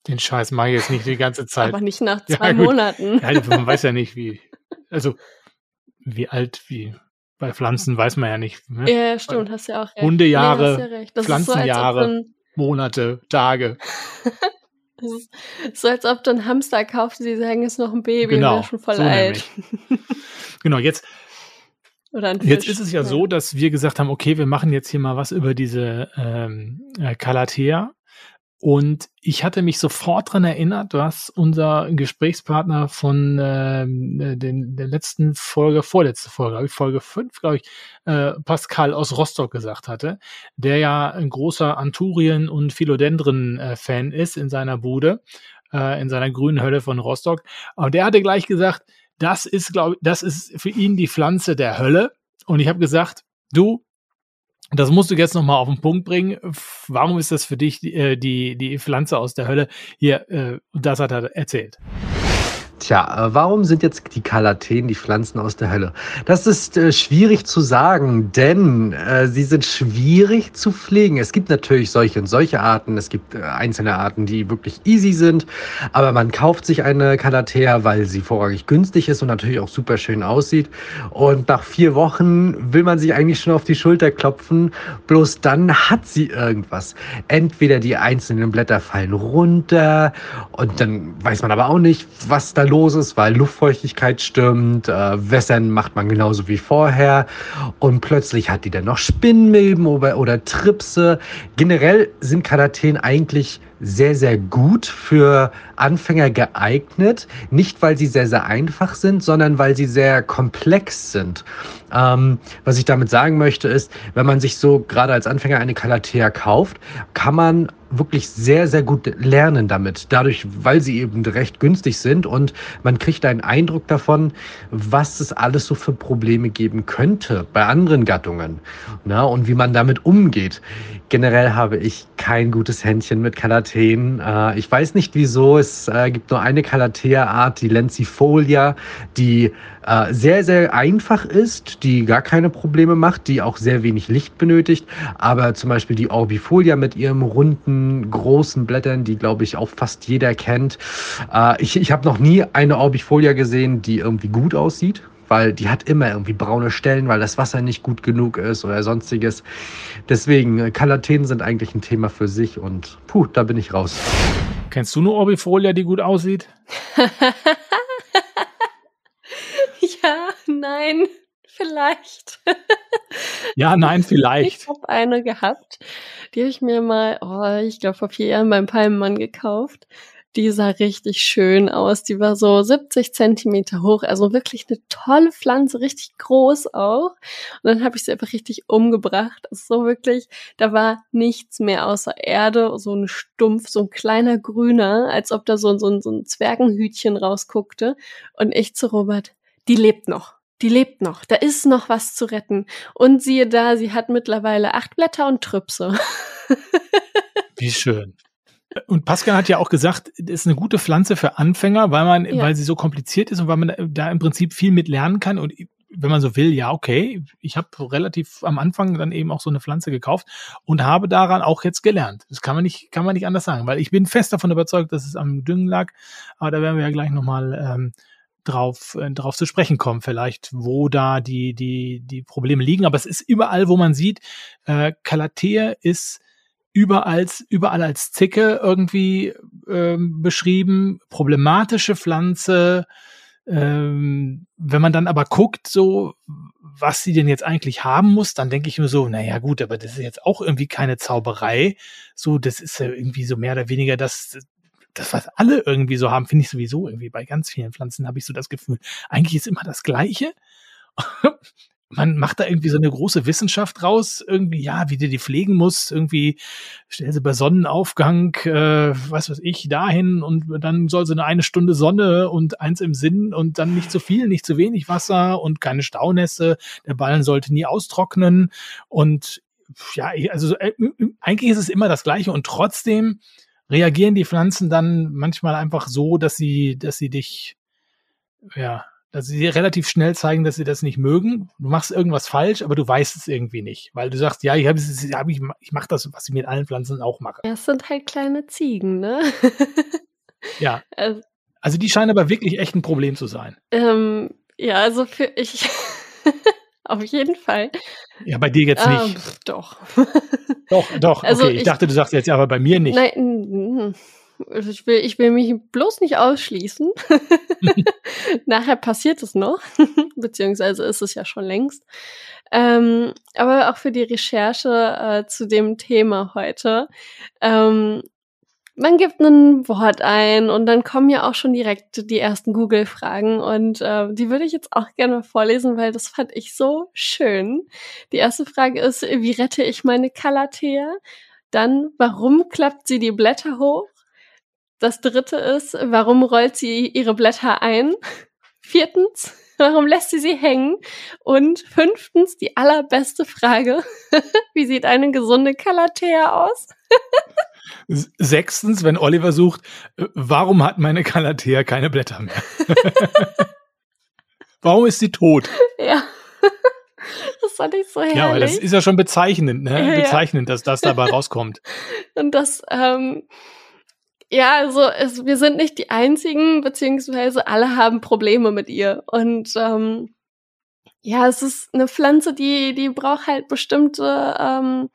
S2: den Scheiß mache ich jetzt nicht die ganze Zeit.
S3: Aber nicht nach
S2: Ja,
S3: zwei
S2: gut.
S3: Monaten.
S2: Ja, man weiß ja nicht, wie, also wie alt, wie bei Pflanzen weiß man ja nicht. Ne?
S3: Ja, stimmt, hast ja auch recht.
S2: Hundejahre,
S3: nee, ja recht. Ist so,
S2: Monate, Tage.
S3: Das ist so, als ob du einen Hamster kaufst, sie sagen, ist noch ein Baby und
S2: Genau,
S3: der ist schon voll
S2: so
S3: alt.
S2: Genau, jetzt. Jetzt ist es ja so, dass wir gesagt haben, okay, wir machen jetzt hier mal was über diese ähm, äh, Calathea. Und ich hatte mich sofort dran erinnert, was unser Gesprächspartner von ähm, äh, den, der letzten Folge, vorletzte Folge, Folge 5, glaube ich, äh, Pascal aus Rostock gesagt hatte, der ja ein großer Anturien- und Philodendren-Fan ist in seiner Bude, äh, in seiner grünen Hölle von Rostock. Aber der hatte gleich gesagt, das ist, glaube ich, das ist für ihn die Pflanze der Hölle. Und ich habe gesagt, du, das musst du jetzt noch mal auf den Punkt bringen. Warum ist das für dich die, äh, die, die Pflanze aus der Hölle? Hier, äh, das hat er erzählt.
S4: Tja, äh, warum sind jetzt die Kalateen die Pflanzen aus der Hölle? Das ist äh, schwierig zu sagen, denn äh, sie sind schwierig zu pflegen. Es gibt natürlich solche und solche Arten. Es gibt äh, einzelne Arten, die wirklich easy sind. Aber man kauft sich eine Calathea, weil sie vorrangig günstig ist und natürlich auch super schön aussieht. Und nach vier Wochen will man sich eigentlich schon auf die Schulter klopfen. Bloß dann hat sie irgendwas. Entweder die einzelnen Blätter fallen runter und dann weiß man aber auch nicht, was da los ist, weil Luftfeuchtigkeit stimmt, äh, Wässern macht man genauso wie vorher und plötzlich hat die dann noch Spinnmilben oder, oder Tripse. Generell sind Kadateen eigentlich sehr, sehr gut für Anfänger geeignet. Nicht, weil sie sehr, sehr einfach sind, sondern weil sie sehr komplex sind. Ähm, was ich damit sagen möchte, ist, wenn man sich so gerade als Anfänger eine Calathea kauft, kann man wirklich sehr, sehr gut lernen damit. Dadurch, weil sie eben recht günstig sind und man kriegt einen Eindruck davon, was es alles so für Probleme geben könnte bei anderen Gattungen na, und wie man damit umgeht. Generell habe ich kein gutes Händchen mit Calatheen. Äh, ich weiß nicht wieso. Es äh, gibt nur eine Calathea-Art, die Lentifolia, die äh, sehr, sehr einfach ist, die gar keine Probleme macht, die auch sehr wenig Licht benötigt. Aber zum Beispiel die Orbifolia mit ihrem runden, großen Blättern, die, glaube ich, auch fast jeder kennt. Ich ich habe noch nie eine Orbifolia gesehen, die irgendwie gut aussieht weil die hat immer irgendwie braune Stellen, weil das Wasser nicht gut genug ist oder sonstiges. Deswegen, äh, Kalateen sind eigentlich ein Thema für sich und puh, da bin ich raus.
S2: Kennst du eine Orbifolia, die gut aussieht?
S3: ja, nein, vielleicht.
S2: Ja, nein, vielleicht.
S3: Ich habe eine gehabt. Die habe ich mir mal, oh, ich glaube vor vier Jahren beim Palmenmann gekauft. Die sah richtig schön aus. Die war so 70 Zentimeter hoch, also wirklich eine tolle Pflanze, richtig groß auch. Und dann habe ich sie einfach richtig umgebracht. Also so wirklich, da war nichts mehr außer Erde, so ein Stumpf, so ein kleiner Grüner, als ob da so, so, so ein Zwergenhütchen rausguckte. Und ich zu Robert, die lebt noch die lebt noch. Da ist noch was zu retten. Und siehe da, sie hat mittlerweile acht Blätter und Trüpse.
S2: Wie schön. Und Pascal hat ja auch gesagt, ist eine gute Pflanze für Anfänger, weil man, ja. weil sie so kompliziert ist und weil man da im Prinzip viel mit lernen kann. Und wenn man so will, ja, okay, ich habe relativ am Anfang dann eben auch so eine Pflanze gekauft und habe daran auch jetzt gelernt. Das kann man nicht, kann man nicht anders sagen, weil ich bin fest davon überzeugt, dass es am Düngen lag. Aber da werden wir ja gleich nochmal ähm, drauf, äh, drauf zu sprechen kommen, vielleicht, wo da die, die, die Probleme liegen. Aber es ist überall, wo man sieht, äh, Calathea ist überall, überall als Zicke irgendwie ähm, beschrieben, problematische Pflanze. Ähm, wenn man dann aber guckt, so, was sie denn jetzt eigentlich haben muss, dann denke ich mir so, naja gut, aber das ist jetzt auch irgendwie keine Zauberei. So, das ist ja irgendwie so mehr oder weniger das, das, was alle irgendwie so haben, finde ich sowieso irgendwie bei ganz vielen Pflanzen, habe ich so das Gefühl, eigentlich ist immer das Gleiche man macht da irgendwie so eine große Wissenschaft raus, irgendwie, ja, wie du die pflegen musst, irgendwie stell sie bei Sonnenaufgang, äh, was weiß ich, dahin und dann soll sie eine eine Stunde Sonne und eins im Sinn und dann nicht zu viel, nicht zu wenig Wasser und keine Staunässe, der Ballen sollte nie austrocknen und ja, also äh, eigentlich ist es immer das Gleiche und trotzdem reagieren die Pflanzen dann manchmal einfach so, dass sie, dass sie dich, ja, dass sie relativ schnell zeigen, dass sie das nicht mögen. Du machst irgendwas falsch, aber du weißt es irgendwie nicht, weil du sagst, ja, ich habe hab ich, ich mache das, was ich mit allen Pflanzen auch mache.
S3: Ja, es sind halt kleine Ziegen, ne?
S2: ja. Also, also die scheinen aber wirklich echt ein Problem zu sein.
S3: Ähm, ja, also für ich auf jeden Fall.
S2: Ja, bei dir jetzt nicht. Ähm,
S3: doch.
S2: doch, doch. Also okay, ich, ich, dachte, du sagst jetzt ja, aber bei mir nicht.
S3: Nein, also ich will, ich will mich bloß nicht ausschließen. Nachher passiert es noch, beziehungsweise ist es ja schon längst. Ähm, aber auch für die Recherche äh, zu dem Thema heute. Ähm, man gibt ein Wort ein und dann kommen ja auch schon direkt die ersten Google-Fragen und äh, die würde ich jetzt auch gerne vorlesen, weil das fand ich so schön. Die erste Frage ist, wie rette ich meine Calathea? Dann, warum klappt sie die Blätter hoch? Das dritte ist, warum rollt sie ihre Blätter ein? Viertens, warum lässt sie sie hängen? Und fünftens, die allerbeste Frage, wie sieht eine gesunde Calathea aus?
S2: Sechstens, wenn Oliver sucht, äh, warum hat meine Calathea keine Blätter mehr? warum ist sie tot?
S3: Ja. Das fand ich so herrlich.
S2: Ja, weil das ist ja schon bezeichnend, ne? Ja, bezeichnend, dass das dabei rauskommt.
S3: Und das, ähm, ja, also es, wir sind nicht die einzigen, beziehungsweise alle haben Probleme mit ihr. Und ähm, ja, es ist eine Pflanze, die, die braucht halt bestimmte ähm,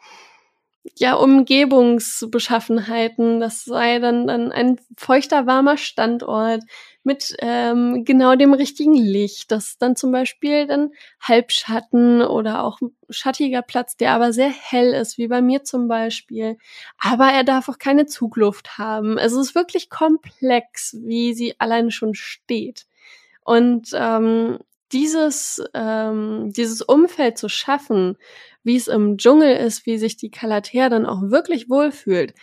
S3: ja, Umgebungsbeschaffenheiten. Das sei dann, dann ein feuchter, warmer Standort mit ähm, genau dem richtigen Licht. Das dann zum Beispiel dann Halbschatten oder auch schattiger Platz, der aber sehr hell ist, wie bei mir zum Beispiel. Aber er darf auch keine Zugluft haben. Es ist wirklich komplex, wie sie alleine schon steht. Und ähm, dieses, ähm, dieses Umfeld zu schaffen, wie es im Dschungel ist, wie sich die Kalatea dann auch wirklich wohlfühlt,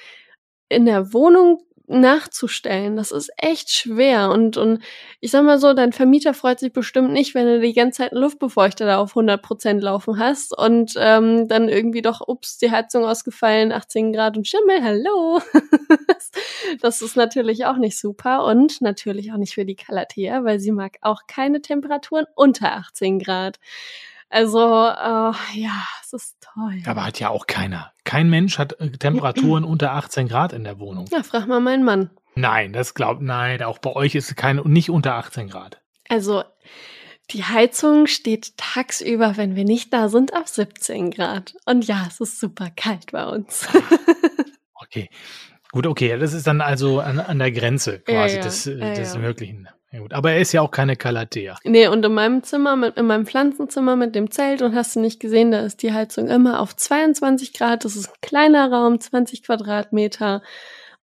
S3: in der Wohnung nachzustellen. Das ist echt schwer. Und, und ich sag mal so, dein Vermieter freut sich bestimmt nicht, wenn du die ganze Zeit einen Luftbefeuchter da auf 100 Prozent laufen hast und ähm, dann irgendwie doch, ups, die Heizung ausgefallen, 18 Grad und Schimmel, hallo. das ist natürlich auch nicht super und natürlich auch nicht für die Calathea, weil sie mag auch keine Temperaturen unter 18 Grad. Also, äh, ja, es ist toll.
S2: Aber hat ja auch keiner. Kein Mensch hat äh, Temperaturen unter 18 Grad in der Wohnung.
S3: Ja, frag mal meinen Mann.
S2: Nein, das glaubt, nein, auch bei euch ist es keine, nicht unter 18 Grad.
S3: Also, die Heizung steht tagsüber, wenn wir nicht da sind, auf 17 Grad. Und ja, es ist super kalt bei uns.
S2: okay. Gut, okay, das ist dann also an, an der Grenze quasi ja, ja. des, des ja, Möglichen. Ja gut, aber er ist ja auch keine Calathea.
S3: Nee, und in meinem Zimmer, mit, in meinem Pflanzenzimmer mit dem Zelt, und hast du nicht gesehen, da ist die Heizung immer auf 22 Grad. Das ist ein kleiner Raum, 20 Quadratmeter.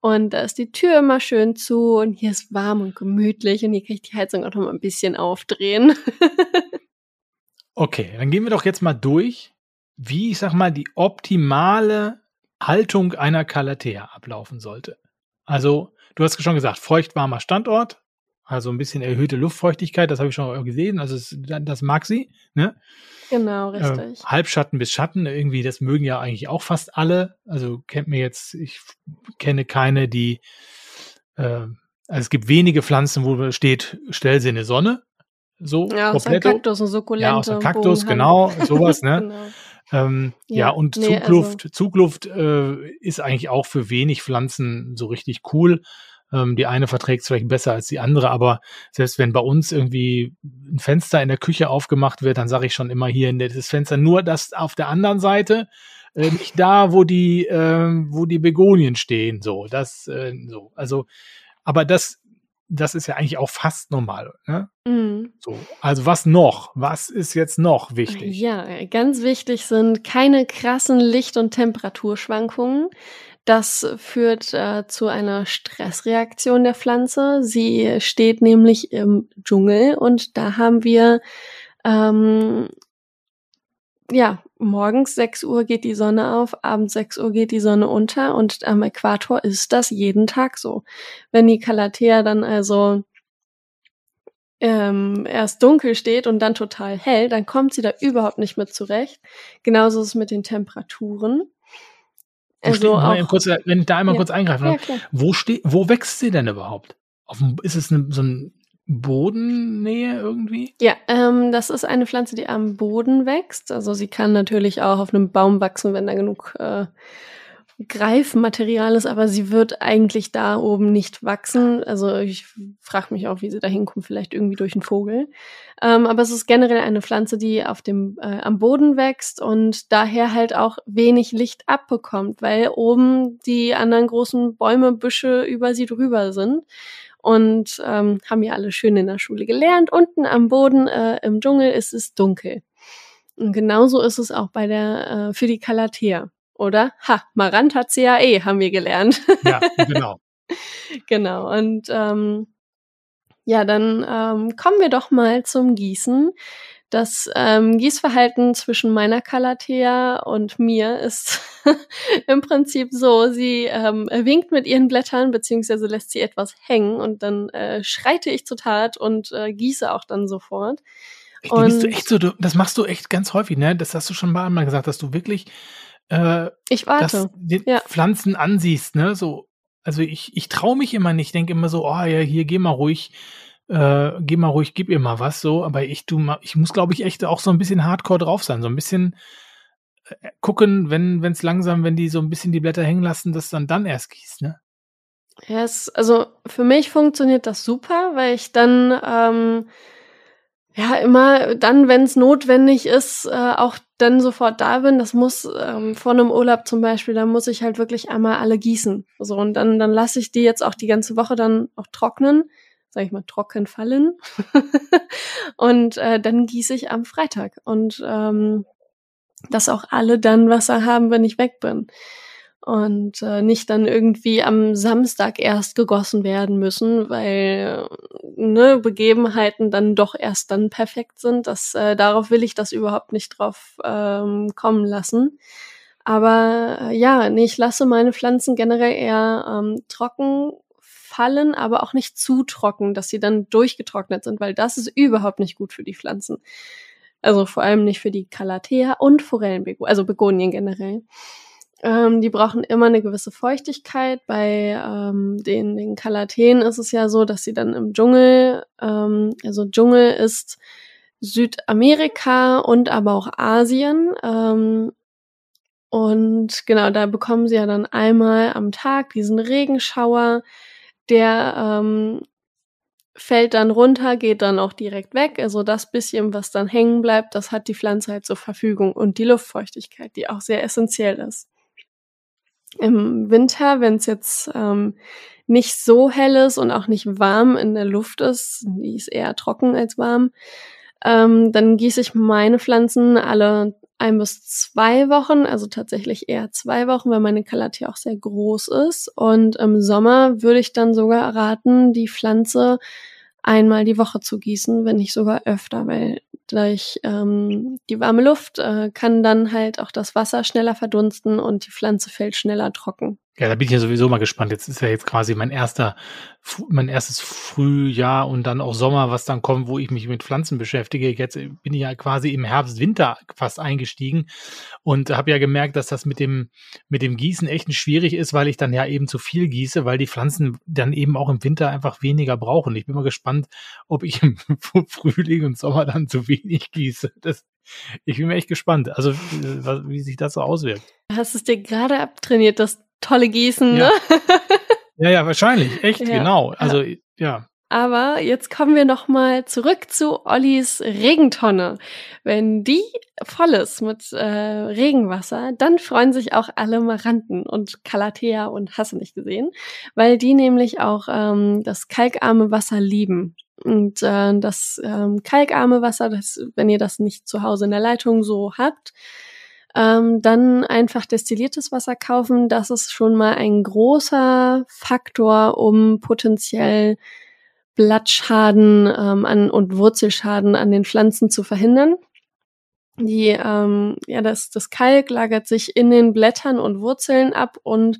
S3: Und da ist die Tür immer schön zu und hier ist warm und gemütlich und hier kann ich die Heizung auch noch mal ein bisschen aufdrehen.
S2: okay, dann gehen wir doch jetzt mal durch, wie ich sag mal die optimale Haltung einer Calathea ablaufen sollte. Also, du hast schon gesagt, feuchtwarmer Standort, also ein bisschen erhöhte Luftfeuchtigkeit, das habe ich schon gesehen. Also es, das mag sie. Ne?
S3: Genau, äh, richtig.
S2: Äh, Halbschatten bis Schatten, irgendwie, das mögen ja eigentlich auch fast alle. Also kennt mir jetzt, ich kenne keine, die, äh, also es gibt wenige Pflanzen, wo steht, stell sie in die Sonne. So,
S3: ja, aus einem Kaktus, ein Sukkulente.
S2: Ja, aus einem Kaktus, genau, sowas, ne? genau. Ähm, ja, ja, und nee, Zugluft, also. Zugluft äh, ist eigentlich auch für wenig Pflanzen so richtig cool. Ähm, die eine verträgt es vielleicht besser als die andere, aber selbst wenn bei uns irgendwie ein Fenster in der Küche aufgemacht wird, dann sage ich schon immer hier in das Fenster nur das auf der anderen Seite, äh, nicht da, wo die, äh, wo die Begonien stehen. So, das, äh, so. Also, aber das, das ist ja eigentlich auch fast normal. Ne? Mm. So, also was noch? Was ist jetzt noch wichtig?
S3: Ja, ganz wichtig sind keine krassen Licht- und Temperaturschwankungen. Das führt äh, zu einer Stressreaktion der Pflanze. Sie steht nämlich im Dschungel und da haben wir ähm, ja, morgens 6 Uhr geht die Sonne auf, abends 6 Uhr geht die Sonne unter und am Äquator ist das jeden Tag so. Wenn die Calathea dann also ähm, erst dunkel steht und dann total hell, dann kommt sie da überhaupt nicht mit zurecht. Genauso ist es mit den Temperaturen.
S2: Also auch, kurz, wenn ich da einmal ja, kurz eingreifen darf, ja, wo, steht, wo wächst sie denn überhaupt? Auf, ist es eine, so ein Bodennähe irgendwie?
S3: Ja, ähm, das ist eine Pflanze, die am Boden wächst. Also sie kann natürlich auch auf einem Baum wachsen, wenn da genug äh, Greifmaterial ist, aber sie wird eigentlich da oben nicht wachsen. Also ich frage mich auch, wie sie da hinkommt, vielleicht irgendwie durch einen Vogel. Ähm, aber es ist generell eine Pflanze, die auf dem äh, am Boden wächst und daher halt auch wenig Licht abbekommt, weil oben die anderen großen Bäume, Büsche über sie drüber sind. Und ähm, haben ja alle schön in der Schule gelernt. Unten am Boden äh, im Dschungel ist es dunkel. Und genauso ist es auch bei der äh, für die Calathea oder? Ha, Marant hat CAE, haben wir gelernt.
S2: Ja, genau.
S3: genau. Und ähm, ja, dann ähm, kommen wir doch mal zum Gießen. Das ähm, Gießverhalten zwischen meiner Calathea und mir ist im Prinzip so, sie ähm, winkt mit ihren Blättern, beziehungsweise lässt sie etwas hängen und dann äh, schreite ich zur Tat und äh, gieße auch dann sofort.
S2: Echt, und, du echt so, du, das machst du echt ganz häufig, ne? Das hast du schon mal gesagt, dass du wirklich äh,
S3: ich warte.
S2: die ja. Pflanzen ansiehst, ne? So, also ich, ich traue mich immer nicht, denke immer so, oh ja, hier geh mal ruhig, äh, geh mal ruhig, gib ihr mal was, so, aber ich tu mal, ich muss, glaube ich, echt auch so ein bisschen hardcore drauf sein, so ein bisschen äh, gucken, wenn es langsam, wenn die so ein bisschen die Blätter hängen lassen, dass dann dann erst gießt, ne?
S3: Ja, es, also für mich funktioniert das super, weil ich dann ähm, ja immer dann, wenn es notwendig ist, äh, auch dann sofort da bin. Das muss ähm, vor einem Urlaub zum Beispiel, da muss ich halt wirklich einmal alle gießen. So und dann dann lasse ich die jetzt auch die ganze Woche dann auch trocknen, sag ich mal trocken fallen und äh, dann gieße ich am Freitag und ähm, dass auch alle dann Wasser haben, wenn ich weg bin und äh, nicht dann irgendwie am Samstag erst gegossen werden müssen, weil ne, Begebenheiten dann doch erst dann perfekt sind. Das, äh, darauf will ich das überhaupt nicht drauf ähm, kommen lassen. Aber äh, ja, nee, ich lasse meine Pflanzen generell eher ähm, trocken fallen, aber auch nicht zu trocken, dass sie dann durchgetrocknet sind, weil das ist überhaupt nicht gut für die Pflanzen. Also vor allem nicht für die Calathea und Forellenbegonien, also Begonien generell. Ähm, die brauchen immer eine gewisse Feuchtigkeit. Bei ähm, den, den Kalateen ist es ja so, dass sie dann im Dschungel, ähm, also Dschungel ist Südamerika und aber auch Asien. Ähm, und genau, da bekommen sie ja dann einmal am Tag diesen Regenschauer, der ähm, fällt dann runter, geht dann auch direkt weg. Also das bisschen, was dann hängen bleibt, das hat die Pflanze halt zur Verfügung und die Luftfeuchtigkeit, die auch sehr essentiell ist. Im Winter, wenn es jetzt ähm, nicht so hell ist und auch nicht warm in der Luft ist, die ist eher trocken als warm, ähm, dann gieße ich meine Pflanzen alle ein bis zwei Wochen, also tatsächlich eher zwei Wochen, weil meine Kalatea auch sehr groß ist. Und im Sommer würde ich dann sogar raten, die Pflanze einmal die Woche zu gießen, wenn nicht sogar öfter, weil durch ähm, die warme Luft äh, kann dann halt auch das Wasser schneller verdunsten und die Pflanze fällt schneller trocken.
S2: Ja, da bin ich ja sowieso mal gespannt. Jetzt ist ja jetzt quasi mein erster, mein erstes Frühjahr und dann auch Sommer, was dann kommt, wo ich mich mit Pflanzen beschäftige. Jetzt bin ich ja quasi im Herbst, Winter fast eingestiegen und habe ja gemerkt, dass das mit dem, mit dem Gießen echt schwierig ist, weil ich dann ja eben zu viel gieße, weil die Pflanzen dann eben auch im Winter einfach weniger brauchen. Ich bin mal gespannt, ob ich im Frühling und Sommer dann zu wenig gieße. Das, ich bin mir echt gespannt, also wie sich das so auswirkt.
S3: Hast es dir gerade abtrainiert, dass tolle Gießen,
S2: ja.
S3: ne?
S2: ja, ja, wahrscheinlich. Echt, ja. genau. Also, ja.
S3: Aber jetzt kommen wir noch mal zurück zu Ollis Regentonne. Wenn die voll ist mit äh, Regenwasser, dann freuen sich auch alle Maranten und Calathea und hast du nicht gesehen, weil die nämlich auch ähm, das kalkarme Wasser lieben. Und äh, das ähm, kalkarme Wasser, das, wenn ihr das nicht zu Hause in der Leitung so habt, ähm, dann einfach destilliertes Wasser kaufen. Das ist schon mal ein großer Faktor, um potenziell Blattschaden ähm, an, und Wurzelschaden an den Pflanzen zu verhindern. Die, ähm, ja, das, das Kalk lagert sich in den Blättern und Wurzeln ab und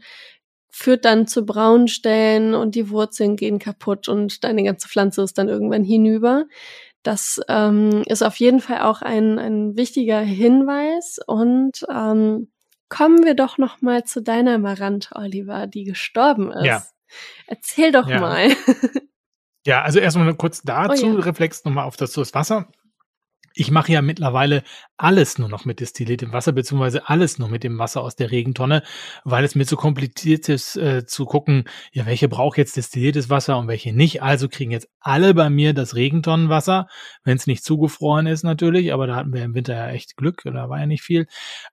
S3: führt dann zu braunen Stellen und die Wurzeln gehen kaputt und deine ganze Pflanze ist dann irgendwann hinüber. Das ähm, ist auf jeden Fall auch ein, ein wichtiger Hinweis. Und ähm, kommen wir doch noch mal zu deiner Marant, Oliver, die gestorben ist. Ja. Erzähl doch ja. mal.
S2: ja, also erstmal kurz dazu, oh ja. Reflex nochmal auf das, das Wasser ich mache ja mittlerweile alles nur noch mit destilliertem Wasser, beziehungsweise alles nur mit dem Wasser aus der Regentonne, weil es mir zu kompliziert ist, äh, zu gucken, ja, welche braucht jetzt destilliertes Wasser und welche nicht. Also kriegen jetzt alle bei mir das Regentonnenwasser, wenn es nicht zugefroren ist natürlich, aber da hatten wir im Winter ja echt Glück, da war ja nicht viel.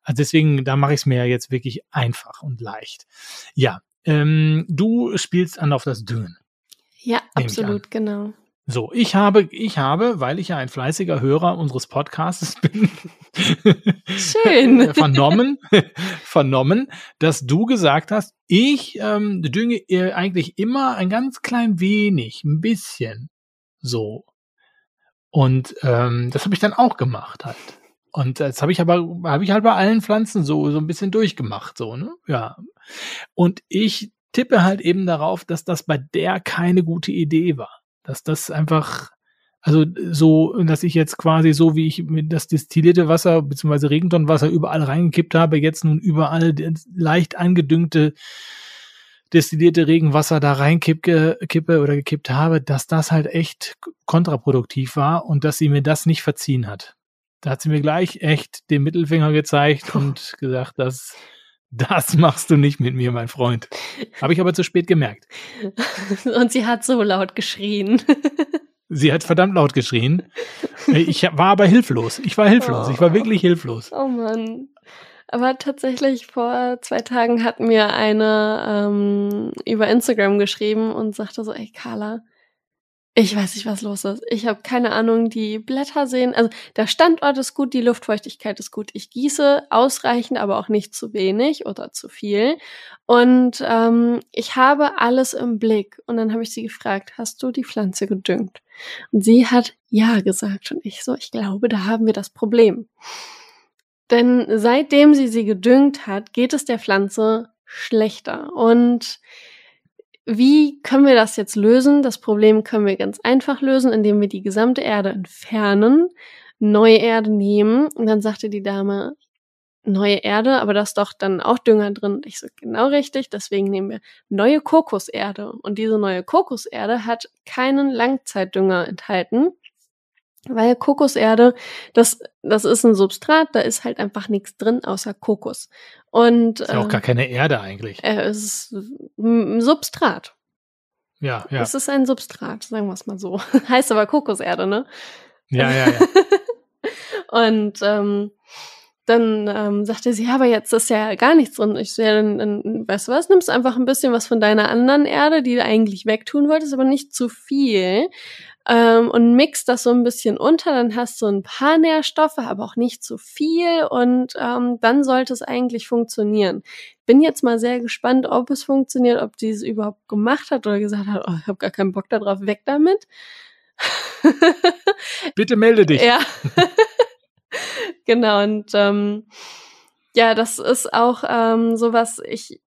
S2: Also deswegen, da mache ich es mir ja jetzt wirklich einfach und leicht. Ja, ähm, du spielst an auf das Düngen.
S3: Ja, absolut, genau.
S2: So, ich habe, ich habe, weil ich ja ein fleißiger Hörer unseres Podcasts bin,
S3: Schön.
S2: vernommen, vernommen, dass du gesagt hast, ich ähm, dünge eigentlich immer ein ganz klein wenig, ein bisschen, so. Und ähm, das habe ich dann auch gemacht halt. Und das habe ich aber, habe ich halt bei allen Pflanzen so, so ein bisschen durchgemacht, so, ne? Ja. Und ich tippe halt eben darauf, dass das bei der keine gute Idee war dass das einfach, also so, dass ich jetzt quasi so, wie ich das destillierte Wasser bzw. Regentonnenwasser überall reingekippt habe, jetzt nun überall leicht angedüngte destillierte Regenwasser da reinkippe kippe oder gekippt habe, dass das halt echt kontraproduktiv war und dass sie mir das nicht verziehen hat. Da hat sie mir gleich echt den Mittelfinger gezeigt und gesagt, dass das machst du nicht mit mir, mein Freund. Habe ich aber zu spät gemerkt.
S3: Und sie hat so laut geschrien.
S2: Sie hat verdammt laut geschrien. Ich war aber hilflos. Ich war hilflos. Oh. Ich war wirklich hilflos.
S3: Oh Mann. Aber tatsächlich vor zwei Tagen hat mir eine ähm, über Instagram geschrieben und sagte so, ey Carla, ich weiß nicht, was los ist. Ich habe keine Ahnung. Die Blätter sehen, also der Standort ist gut, die Luftfeuchtigkeit ist gut. Ich gieße ausreichend, aber auch nicht zu wenig oder zu viel. Und ähm, ich habe alles im Blick. Und dann habe ich sie gefragt, hast du die Pflanze gedüngt? Und sie hat ja gesagt. Und ich so, ich glaube, da haben wir das Problem. Denn seitdem sie sie gedüngt hat, geht es der Pflanze schlechter. Und wie können wir das jetzt lösen? Das Problem können wir ganz einfach lösen, indem wir die gesamte Erde entfernen, neue Erde nehmen. Und dann sagte die Dame, neue Erde, aber da ist doch dann auch Dünger drin. Und ich so, genau richtig, deswegen nehmen wir neue Kokoserde. Und diese neue Kokoserde hat keinen Langzeitdünger enthalten. Weil Kokoserde, das, das ist ein Substrat, da ist halt einfach nichts drin außer Kokos. Und,
S2: ist ja auch gar keine Erde eigentlich.
S3: Äh, es ist ein Substrat.
S2: Ja, ja.
S3: Es ist ein Substrat, sagen wir es mal so. heißt aber Kokoserde, ne?
S2: Ja, ja, ja.
S3: Und ähm, dann ähm, sagte sie, ja, aber jetzt ist ja gar nichts drin. Ich so, ja, dann, dann weißt du was, nimmst einfach ein bisschen was von deiner anderen Erde, die du eigentlich wegtun wolltest, aber nicht zu viel. Ähm, und mix das so ein bisschen unter, dann hast du ein paar Nährstoffe, aber auch nicht zu viel und ähm, dann sollte es eigentlich funktionieren. Bin jetzt mal sehr gespannt, ob es funktioniert, ob die es überhaupt gemacht hat oder gesagt hat, oh, ich habe gar keinen Bock darauf, weg damit.
S2: Bitte melde dich.
S3: Ja. genau, und ähm, ja, das ist auch ähm, sowas, ich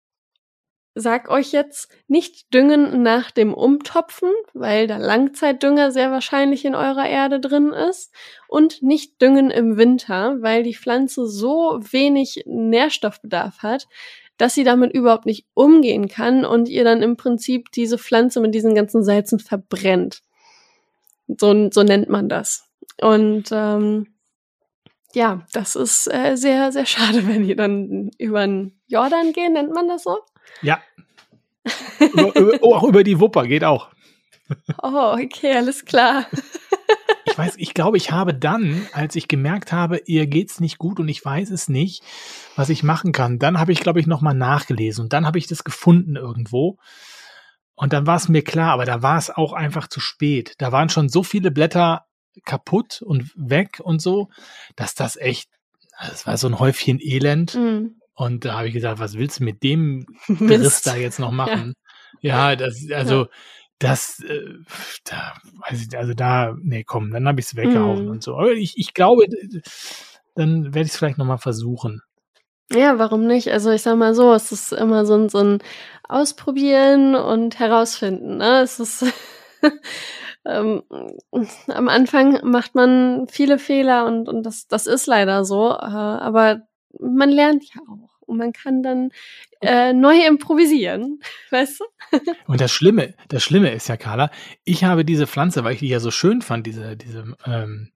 S3: sag euch jetzt nicht düngen nach dem Umtopfen, weil da Langzeitdünger sehr wahrscheinlich in eurer Erde drin ist und nicht düngen im Winter, weil die Pflanze so wenig Nährstoffbedarf hat, dass sie damit überhaupt nicht umgehen kann und ihr dann im Prinzip diese Pflanze mit diesen ganzen Salzen verbrennt. So, so nennt man das. Und ähm, ja, das ist äh, sehr, sehr schade, wenn die dann über den Jordan gehen, nennt man das so?
S2: Ja. über, über, oh, auch über die Wupper geht auch.
S3: Oh, okay, alles klar.
S2: ich weiß, ich glaube, ich habe dann, als ich gemerkt habe, ihr geht's nicht gut und ich weiß es nicht, was ich machen kann, dann habe ich, glaube ich, nochmal nachgelesen und dann habe ich das gefunden irgendwo. Und dann war es mir klar, aber da war es auch einfach zu spät. Da waren schon so viele Blätter kaputt und weg und so, dass das echt, das war so ein Häufchen Elend. Mhm. Und da habe ich gesagt, was willst du mit dem Riss da jetzt noch machen? Ja, ja das, also, ja. das, äh, da, weiß ich, also da, nee, komm, dann habe ich es weggehauen mhm. und so. Aber ich, ich glaube, dann werde ich es vielleicht nochmal versuchen.
S3: Ja, warum nicht? Also ich sag mal so, es ist immer so ein, so ein Ausprobieren und herausfinden. Ne? Es ist ähm, am Anfang macht man viele Fehler und, und das, das ist leider so, äh, aber man lernt ja auch. Und man kann dann äh, neu improvisieren, weißt du?
S2: und das Schlimme, das Schlimme ist ja, Carla, ich habe diese Pflanze, weil ich die ja so schön fand, diese, diese ähm,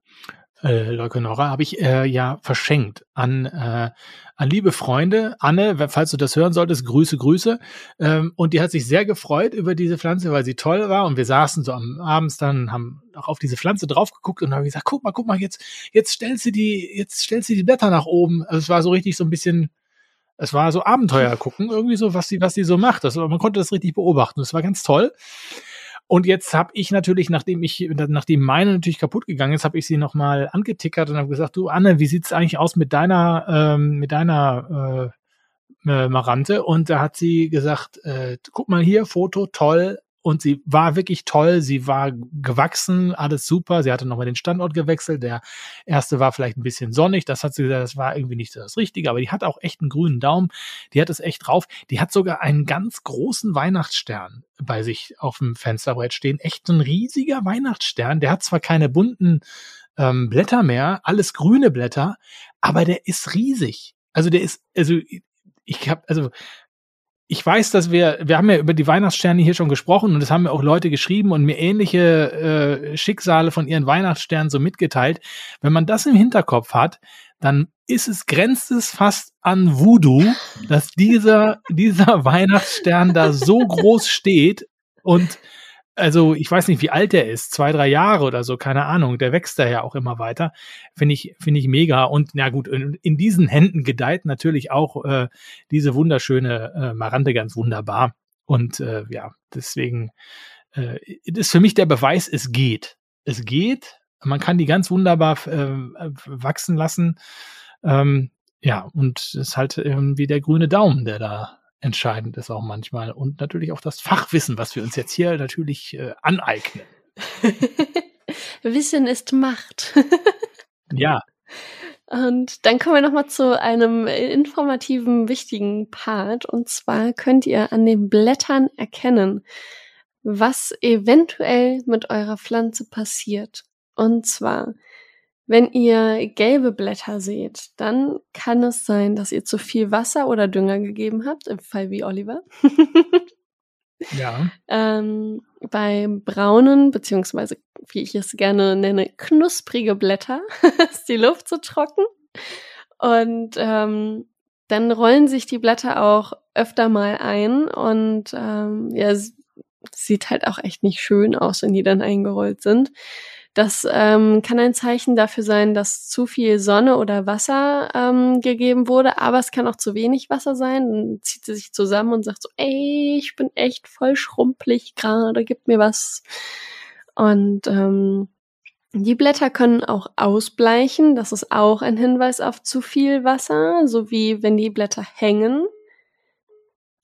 S2: äh, Leuconora, habe ich äh, ja verschenkt an, äh, an liebe Freunde. Anne, falls du das hören solltest, Grüße, Grüße. Ähm, und die hat sich sehr gefreut über diese Pflanze, weil sie toll war. Und wir saßen so am abends dann, haben auch auf diese Pflanze drauf geguckt und haben gesagt, guck mal, guck mal, jetzt, jetzt stellst du die, jetzt stellst du die Blätter nach oben. Also es war so richtig so ein bisschen, es war so Abenteuer gucken, irgendwie so, was sie, was sie so macht. Das, man konnte das richtig beobachten. Das war ganz toll. Und jetzt habe ich natürlich, nachdem ich, nachdem meine natürlich kaputt gegangen ist, habe ich sie nochmal angetickert und habe gesagt, du Anne, wie sieht's eigentlich aus mit deiner, ähm, mit deiner äh, äh, Marante? Und da hat sie gesagt, äh, guck mal hier, Foto, toll, und sie war wirklich toll, sie war gewachsen, alles super. Sie hatte nochmal den Standort gewechselt. Der erste war vielleicht ein bisschen sonnig, das hat sie gesagt, das war irgendwie nicht das Richtige, aber die hat auch echt einen grünen Daumen, die hat es echt drauf. Die hat sogar einen ganz großen Weihnachtsstern bei sich auf dem Fensterbrett stehen. Echt ein riesiger Weihnachtsstern. Der hat zwar keine bunten ähm, Blätter mehr, alles grüne Blätter, aber der ist riesig. Also der ist, also ich habe, also ich weiß, dass wir, wir haben ja über die Weihnachtssterne hier schon gesprochen und es haben mir auch Leute geschrieben und mir ähnliche äh, Schicksale von ihren Weihnachtssternen so mitgeteilt. Wenn man das im Hinterkopf hat, dann ist es, grenzt es fast an Voodoo, dass dieser, dieser Weihnachtsstern da so groß steht und also ich weiß nicht, wie alt der ist, zwei, drei Jahre oder so, keine Ahnung. Der wächst da ja auch immer weiter. Finde ich, finde ich mega. Und na gut, in, in, diesen Händen gedeiht natürlich auch äh, diese wunderschöne äh, Marante ganz wunderbar. Und äh, ja, deswegen äh, ist für mich der Beweis, es geht. Es geht. Man kann die ganz wunderbar äh, wachsen lassen. Ähm, ja, und es ist halt irgendwie der grüne Daumen, der da entscheidend ist auch manchmal. Und natürlich auch das Fachwissen, was wir uns jetzt hier natürlich äh, aneignen.
S3: Wissen ist Macht.
S2: ja.
S3: Und dann kommen wir nochmal zu einem informativen, wichtigen Part. Und zwar könnt ihr an den Blättern erkennen, was eventuell mit eurer Pflanze passiert. Und zwar wenn ihr gelbe Blätter seht, dann kann es sein, dass ihr zu viel Wasser oder Dünger gegeben habt, im Fall wie Oliver.
S2: ja.
S3: Ähm, bei braunen, beziehungsweise wie ich es gerne nenne, knusprige Blätter ist die Luft zu trocken. Und ähm, dann rollen sich die Blätter auch öfter mal ein und ähm, ja, sieht halt auch echt nicht schön aus, wenn die dann eingerollt sind. Das ähm, kann ein Zeichen dafür sein, dass zu viel Sonne oder Wasser ähm, gegeben wurde, aber es kann auch zu wenig Wasser sein. Dann zieht sie sich zusammen und sagt so, ey, ich bin echt voll schrumpelig gerade, gib mir was. Und ähm, die Blätter können auch ausbleichen. Das ist auch ein Hinweis auf zu viel Wasser, sowie wenn die Blätter hängen.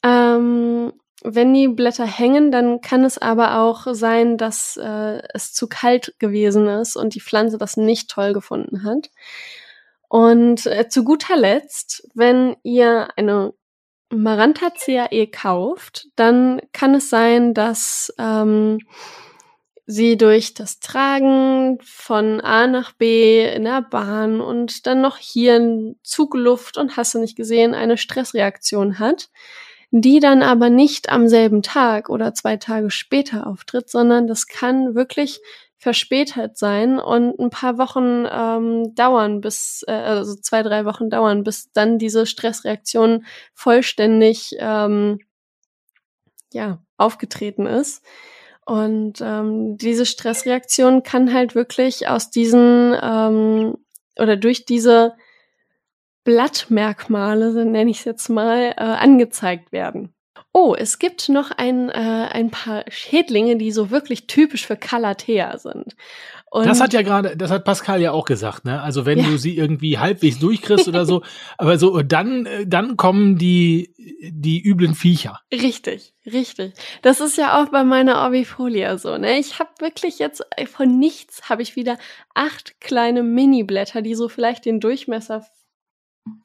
S3: Ähm, wenn die Blätter hängen, dann kann es aber auch sein, dass äh, es zu kalt gewesen ist und die Pflanze das nicht toll gefunden hat. Und äh, zu guter Letzt, wenn ihr eine Maranta CAE kauft, dann kann es sein, dass ähm, sie durch das Tragen von A nach B in der Bahn und dann noch hier in Zugluft und hast du nicht gesehen, eine Stressreaktion hat, die dann aber nicht am selben Tag oder zwei Tage später auftritt, sondern das kann wirklich verspätet sein und ein paar Wochen ähm, dauern, bis, äh, also zwei, drei Wochen dauern, bis dann diese Stressreaktion vollständig ähm, ja, aufgetreten ist. Und ähm, diese Stressreaktion kann halt wirklich aus diesen ähm, oder durch diese Blattmerkmale, nenne ich es jetzt mal, äh, angezeigt werden. Oh, es gibt noch ein, äh, ein paar Schädlinge, die so wirklich typisch für Calathea sind.
S2: Und das hat ja gerade, das hat Pascal ja auch gesagt, ne? Also wenn ja. du sie irgendwie halbwegs durchkriegst oder so, aber so dann dann kommen die die üblen Viecher.
S3: Richtig, richtig. Das ist ja auch bei meiner Orbifolia so, ne? Ich habe wirklich jetzt äh, von nichts habe ich wieder acht kleine Mini-Blätter, die so vielleicht den Durchmesser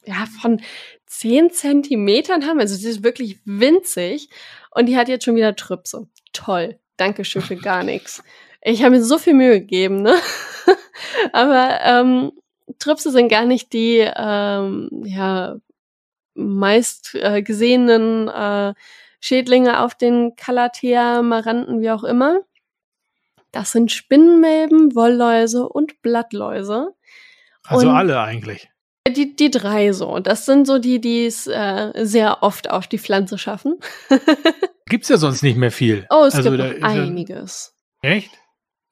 S3: ja von zehn Zentimetern haben. Also sie ist wirklich winzig und die hat jetzt schon wieder Trüpse. Toll. Dankeschön für gar nichts. Ich habe mir so viel Mühe gegeben, ne? Aber ähm, Tripse sind gar nicht die ähm, ja, meist äh, gesehenen äh, Schädlinge auf den Calathea, Maranten, wie auch immer. Das sind Spinnenmilben, Wollläuse und Blattläuse.
S2: Also und alle eigentlich.
S3: Die, die drei so. Das sind so die, die es äh, sehr oft auf die Pflanze schaffen.
S2: Gibt's ja sonst nicht mehr viel.
S3: Oh, es also, gibt einiges.
S2: Echt?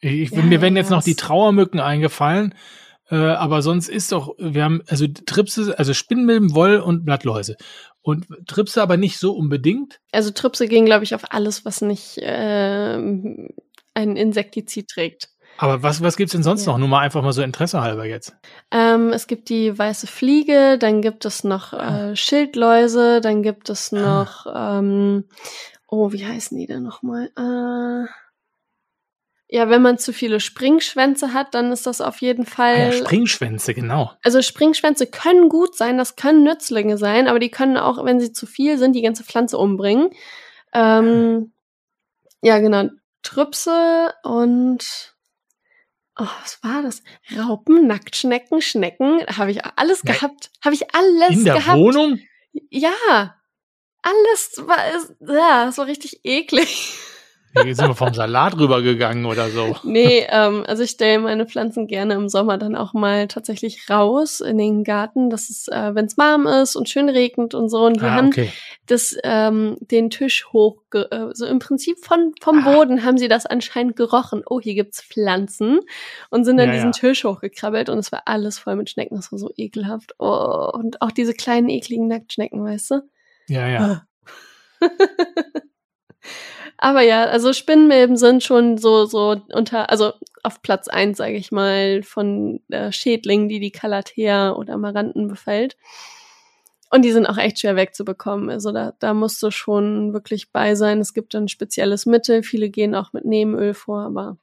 S2: Ich, ja, mir wären jetzt noch die Trauermücken eingefallen, äh, aber sonst ist doch, wir haben also Tripse, also Spinnmilben, Woll und Blattläuse. Und Tripse aber nicht so unbedingt.
S3: Also Tripse gehen, glaube ich, auf alles, was nicht äh, ein Insektizid trägt.
S2: Aber was, was gibt's denn sonst ja. noch? Nur mal einfach mal so Interesse halber jetzt.
S3: Ähm, es gibt die weiße Fliege, dann gibt es noch ah. äh, Schildläuse, dann gibt es ah. noch, ah. ähm, oh, wie heißen die denn nochmal? Äh, ja, wenn man zu viele Springschwänze hat, dann ist das auf jeden Fall. Ah ja,
S2: Springschwänze, genau.
S3: Also Springschwänze können gut sein, das können Nützlinge sein, aber die können auch, wenn sie zu viel sind, die ganze Pflanze umbringen. Ähm, ja, genau. Trüpse und Oh, was war das? Raupen, Nacktschnecken, Schnecken, habe ich alles ja. gehabt. Habe ich alles
S2: In der
S3: gehabt.
S2: Wohnung?
S3: Ja. Alles war, ja, war richtig eklig.
S2: Hier sind wir vom Salat rübergegangen oder so.
S3: Nee, ähm, also ich stelle meine Pflanzen gerne im Sommer dann auch mal tatsächlich raus in den Garten. Das ist, äh, wenn es warm ist und schön regnet und so. Und wir ah, haben okay. das, ähm, den Tisch hoch, äh, so im Prinzip von, vom ah. Boden haben sie das anscheinend gerochen. Oh, hier gibt's Pflanzen. Und sind dann ja, diesen ja. Tisch hochgekrabbelt und es war alles voll mit Schnecken. Das war so ekelhaft. Oh, und auch diese kleinen ekligen Nacktschnecken, weißt du?
S2: Ja, ja.
S3: Aber ja, also Spinnenmilben sind schon so, so unter, also auf Platz eins, sage ich mal, von äh, Schädlingen, die die Calathea oder Maranten befällt. Und die sind auch echt schwer wegzubekommen. Also da, da musst du schon wirklich bei sein. Es gibt ein spezielles Mittel. Viele gehen auch mit Nebenöl vor, aber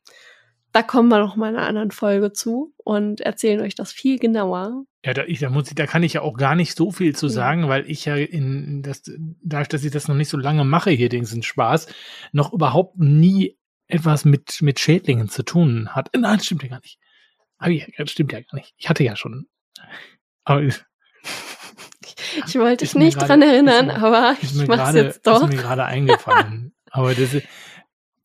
S3: da kommen wir noch mal in einer anderen Folge zu und erzählen euch das viel genauer.
S2: Ja, da, ich, da, muss ich, da kann ich ja auch gar nicht so viel zu sagen, weil ich ja in das, dadurch, dass ich das noch nicht so lange mache, hier den Spaß, noch überhaupt nie etwas mit, mit Schädlingen zu tun hat. Nein, das stimmt ja gar nicht. Aber ja, das stimmt ja gar nicht. Ich hatte ja schon. Aber,
S3: ich wollte dich nicht grade, dran erinnern, mir, aber ich mach's grade, jetzt doch.
S2: Ist mir gerade eingefallen. aber das ist,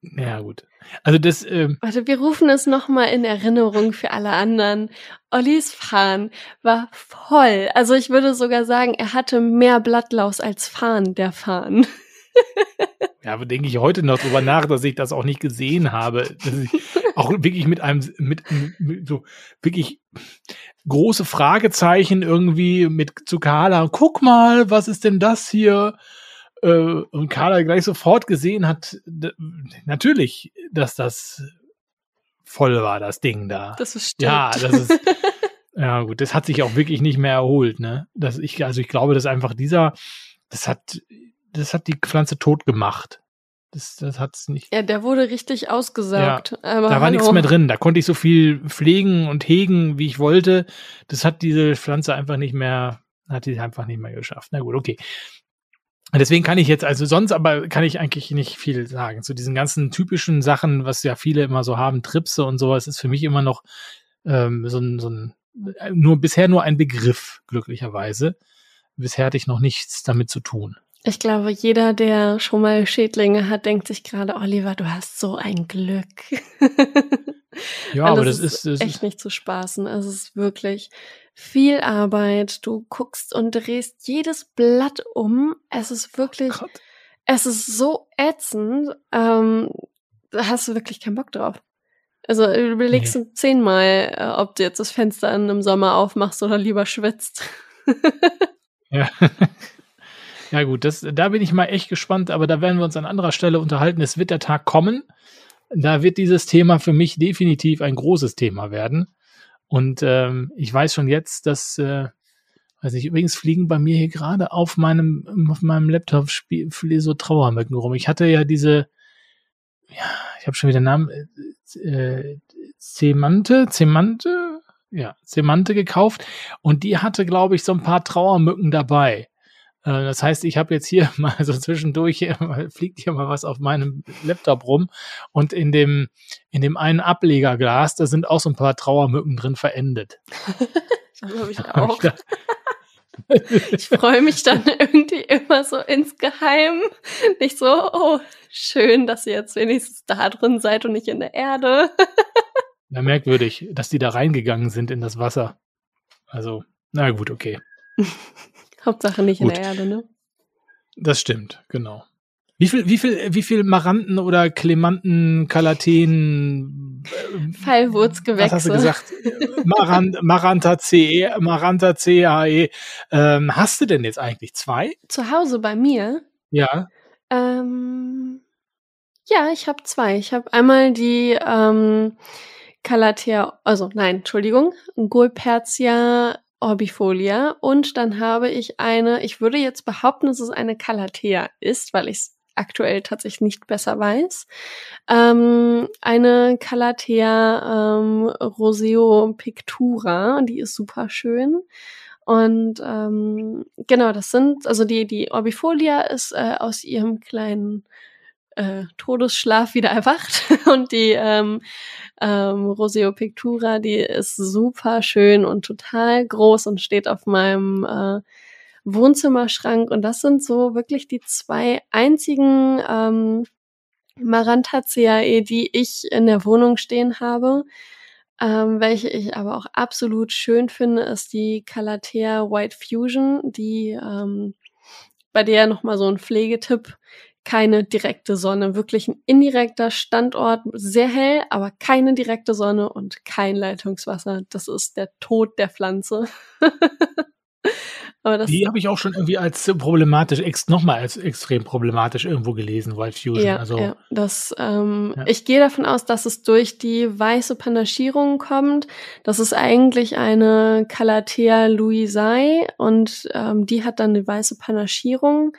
S2: ja, gut. Also das. Ähm
S3: Warte, wir rufen es nochmal in Erinnerung für alle anderen. Ollis Fahnen war voll. Also ich würde sogar sagen, er hatte mehr Blattlaus als Fahnen, der Fahnen.
S2: Ja, aber denke ich heute noch drüber nach, dass ich das auch nicht gesehen habe. Ich, auch wirklich mit einem, mit, mit so wirklich große Fragezeichen irgendwie mit zu Carla. Guck mal, was ist denn das hier? Äh, und Carla gleich sofort gesehen hat, natürlich, dass das voll war, das Ding da.
S3: Das ist
S2: stimmt. Ja, das ist. Ja, gut, das hat sich auch wirklich nicht mehr erholt, ne? Das ich, also ich glaube, dass einfach dieser, das hat, das hat die Pflanze tot gemacht. Das, das hat's nicht.
S3: Ja, der wurde richtig ausgesaugt. Ja,
S2: da war hallo. nichts mehr drin. Da konnte ich so viel pflegen und hegen, wie ich wollte. Das hat diese Pflanze einfach nicht mehr, hat die einfach nicht mehr geschafft. Na gut, okay. Deswegen kann ich jetzt, also sonst aber kann ich eigentlich nicht viel sagen. Zu diesen ganzen typischen Sachen, was ja viele immer so haben, Tripse und sowas, ist für mich immer noch ähm, so, ein, so ein, nur bisher nur ein Begriff, glücklicherweise. Bisher hatte ich noch nichts damit zu tun.
S3: Ich glaube, jeder, der schon mal Schädlinge hat, denkt sich gerade, Oliver, du hast so ein Glück.
S2: ja, aber das ist,
S3: das echt ist nicht zu spaßen. Es ist wirklich viel Arbeit. Du guckst und drehst jedes Blatt um. Es ist wirklich, oh es ist so ätzend. Ähm, da hast du wirklich keinen Bock drauf. Also du überlegst nee. zehnmal, äh, ob du jetzt das Fenster in einem Sommer aufmachst oder lieber schwitzt.
S2: ja. Ja, gut, das, da bin ich mal echt gespannt, aber da werden wir uns an anderer Stelle unterhalten. Es wird der Tag kommen. Da wird dieses Thema für mich definitiv ein großes Thema werden. Und ähm, ich weiß schon jetzt, dass, äh, weiß ich, übrigens fliegen bei mir hier gerade auf meinem, auf meinem Laptop spiel, so Trauermücken rum. Ich hatte ja diese, ja, ich habe schon wieder den Namen, äh, Zemante, Zemante, ja, Zemante gekauft und die hatte, glaube ich, so ein paar Trauermücken dabei. Äh, das heißt, ich habe jetzt hier mal so zwischendurch fliegt hier mal was auf meinem Laptop rum und in dem in dem einen Ablegerglas, da sind auch so ein paar Trauermücken drin verendet.
S3: das habe ich auch. ich freue mich dann irgendwie immer so insgeheim. Nicht so, oh, schön, dass ihr jetzt wenigstens da drin seid und nicht in der Erde.
S2: ja, merkwürdig, dass die da reingegangen sind in das Wasser. Also, na gut, okay.
S3: Hauptsache nicht Gut. in der Erde, ne?
S2: Das stimmt, genau. Wie viel, wie viel, wie viel Maranten oder Klemanten, Kalateen,
S3: äh, Fallwurzgewächse.
S2: Was hast du gesagt? Marant, Maranta C, Maranta CAE. Ähm, hast du denn jetzt eigentlich zwei?
S3: Zu Hause bei mir?
S2: Ja.
S3: Ähm, ja, ich habe zwei. Ich habe einmal die ähm, Calathea, also nein, Entschuldigung, Golpertia Orbifolia und dann habe ich eine, ich würde jetzt behaupten, dass es eine Calathea ist, weil ich es aktuell tatsächlich nicht besser weiß. Ähm, eine Calathea ähm, Roseo Pictura, die ist super schön. Und ähm, genau, das sind, also die, die Orbifolia ist äh, aus ihrem kleinen äh, Todesschlaf wieder erwacht und die ähm, ähm, Roseo Pictura, die ist super schön und total groß und steht auf meinem äh, Wohnzimmerschrank und das sind so wirklich die zwei einzigen ähm, Marantaceae, die ich in der Wohnung stehen habe. Ähm, welche ich aber auch absolut schön finde, ist die Calathea White Fusion, die ähm, bei der nochmal so ein Pflegetipp keine direkte Sonne, wirklich ein indirekter Standort, sehr hell, aber keine direkte Sonne und kein Leitungswasser. Das ist der Tod der Pflanze.
S2: die habe ich auch schon irgendwie als problematisch, ex, nochmal als extrem problematisch irgendwo gelesen, White Fusion.
S3: Ja,
S2: also,
S3: ja, das, ähm, ja. ich gehe davon aus, dass es durch die weiße Panaschierung kommt. Das ist eigentlich eine Calathea louisai und ähm, die hat dann eine weiße Panaschierung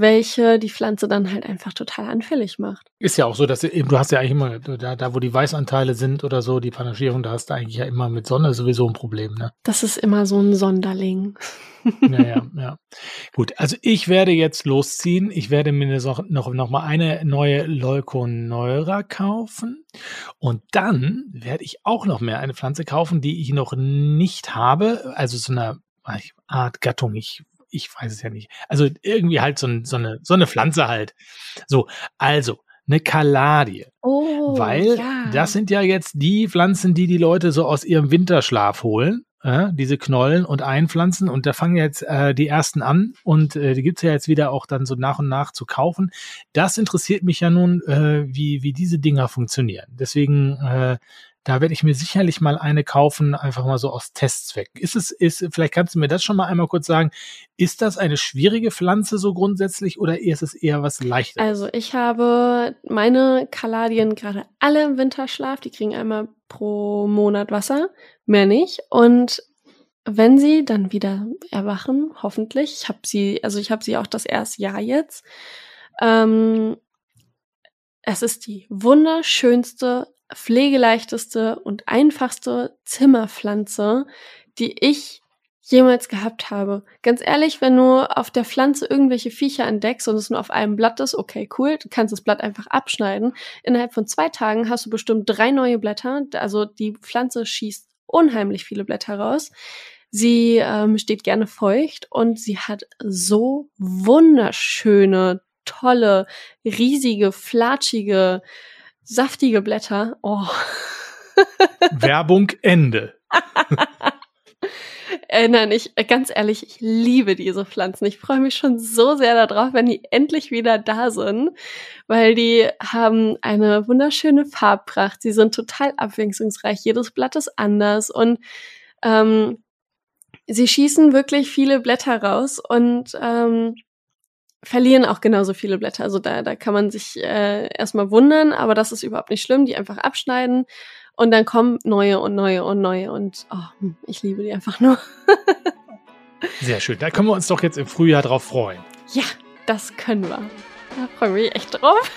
S3: welche die Pflanze dann halt einfach total anfällig macht.
S2: Ist ja auch so, dass eben, du hast ja eigentlich immer, da, da wo die Weißanteile sind oder so, die Panaschierung, da hast du eigentlich ja immer mit Sonne sowieso ein Problem, ne?
S3: Das ist immer so ein Sonderling.
S2: Naja, ja. Gut, also ich werde jetzt losziehen. Ich werde mir noch, noch, noch mal eine neue Leuconeura kaufen. Und dann werde ich auch noch mehr eine Pflanze kaufen, die ich noch nicht habe. Also so eine Art Gattung. Ich ich weiß es ja nicht. Also irgendwie halt so, ein, so, eine, so eine Pflanze halt. So, also eine Kaladie.
S3: Oh,
S2: Weil
S3: ja.
S2: das sind ja jetzt die Pflanzen, die die Leute so aus ihrem Winterschlaf holen. äh, diese Knollen und einpflanzen. Und da fangen jetzt äh, die ersten an und äh, die gibt's ja jetzt wieder auch dann so nach und nach zu kaufen. Das interessiert mich ja nun, äh, wie, wie diese Dinger funktionieren. Deswegen äh, da werde ich mir sicherlich mal eine kaufen, einfach mal so aus Testzwecken. Ist es, ist, vielleicht kannst du mir das schon mal einmal kurz sagen. Ist das eine schwierige Pflanze so grundsätzlich oder ist es eher was Leichtes?
S3: Also ich habe meine Kaladien gerade alle im Winterschlaf. Die kriegen einmal pro Monat Wasser, mehr nicht. Und wenn sie dann wieder erwachen, hoffentlich, ich habe sie, also ich habe sie auch das erste Jahr jetzt. Ähm, es ist die wunderschönste pflegeleichteste und einfachste Zimmerpflanze, die ich jemals gehabt habe. Ganz ehrlich, wenn du auf der Pflanze irgendwelche Viecher entdeckst und es nur auf einem Blatt ist, okay, cool, du kannst das Blatt einfach abschneiden. Innerhalb von zwei Tagen hast du bestimmt drei neue Blätter. Also die Pflanze schießt unheimlich viele Blätter raus. Sie ähm, steht gerne feucht und sie hat so wunderschöne, tolle, riesige, flatschige saftige Blätter. Oh.
S2: Werbung Ende.
S3: äh, nein, ich, ganz ehrlich, ich liebe diese Pflanzen. Ich freue mich schon so sehr darauf, wenn die endlich wieder da sind, weil die haben eine wunderschöne Farbpracht. Sie sind total abwechslungsreich. Jedes Blatt ist anders und ähm, sie schießen wirklich viele Blätter raus und ähm, verlieren auch genauso viele Blätter. Also da, da kann man sich äh, erstmal wundern, aber das ist überhaupt nicht schlimm. Die einfach abschneiden und dann kommen neue und neue und neue und oh, ich liebe die einfach nur.
S2: Sehr schön. Da können wir uns doch jetzt im Frühjahr drauf freuen.
S3: Ja, das können wir. Da freue ich mich echt drauf.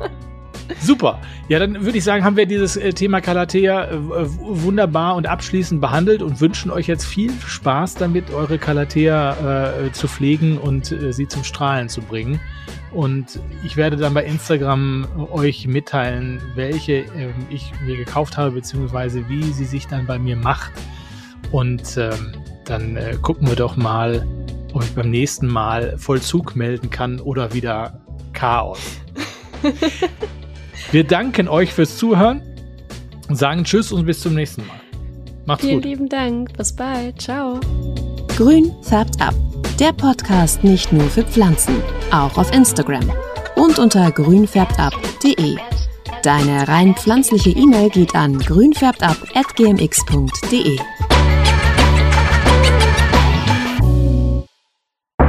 S2: Super. Ja, dann würde ich sagen, haben wir dieses äh, Thema Calathea äh, wunderbar und abschließend behandelt und wünschen euch jetzt viel Spaß damit, eure Calathea äh, zu pflegen und äh, sie zum Strahlen zu bringen. Und ich werde dann bei Instagram euch mitteilen, welche ähm, ich mir gekauft habe, beziehungsweise wie sie sich dann bei mir macht. Und ähm, dann äh, gucken wir doch mal, ob ich beim nächsten Mal Vollzug melden kann oder wieder Chaos. Wir danken euch fürs Zuhören und sagen Tschüss und bis zum nächsten Mal.
S3: Macht's Vielen gut. Vielen lieben Dank. Bis bald. Ciao.
S1: Grün färbt ab. Der Podcast nicht nur für Pflanzen, auch auf Instagram und unter grünfärbtab.de. Deine rein pflanzliche E-Mail geht an grünfärbtab.gmx.de.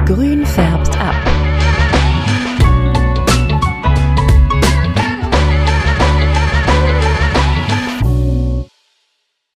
S1: Grün färbt ab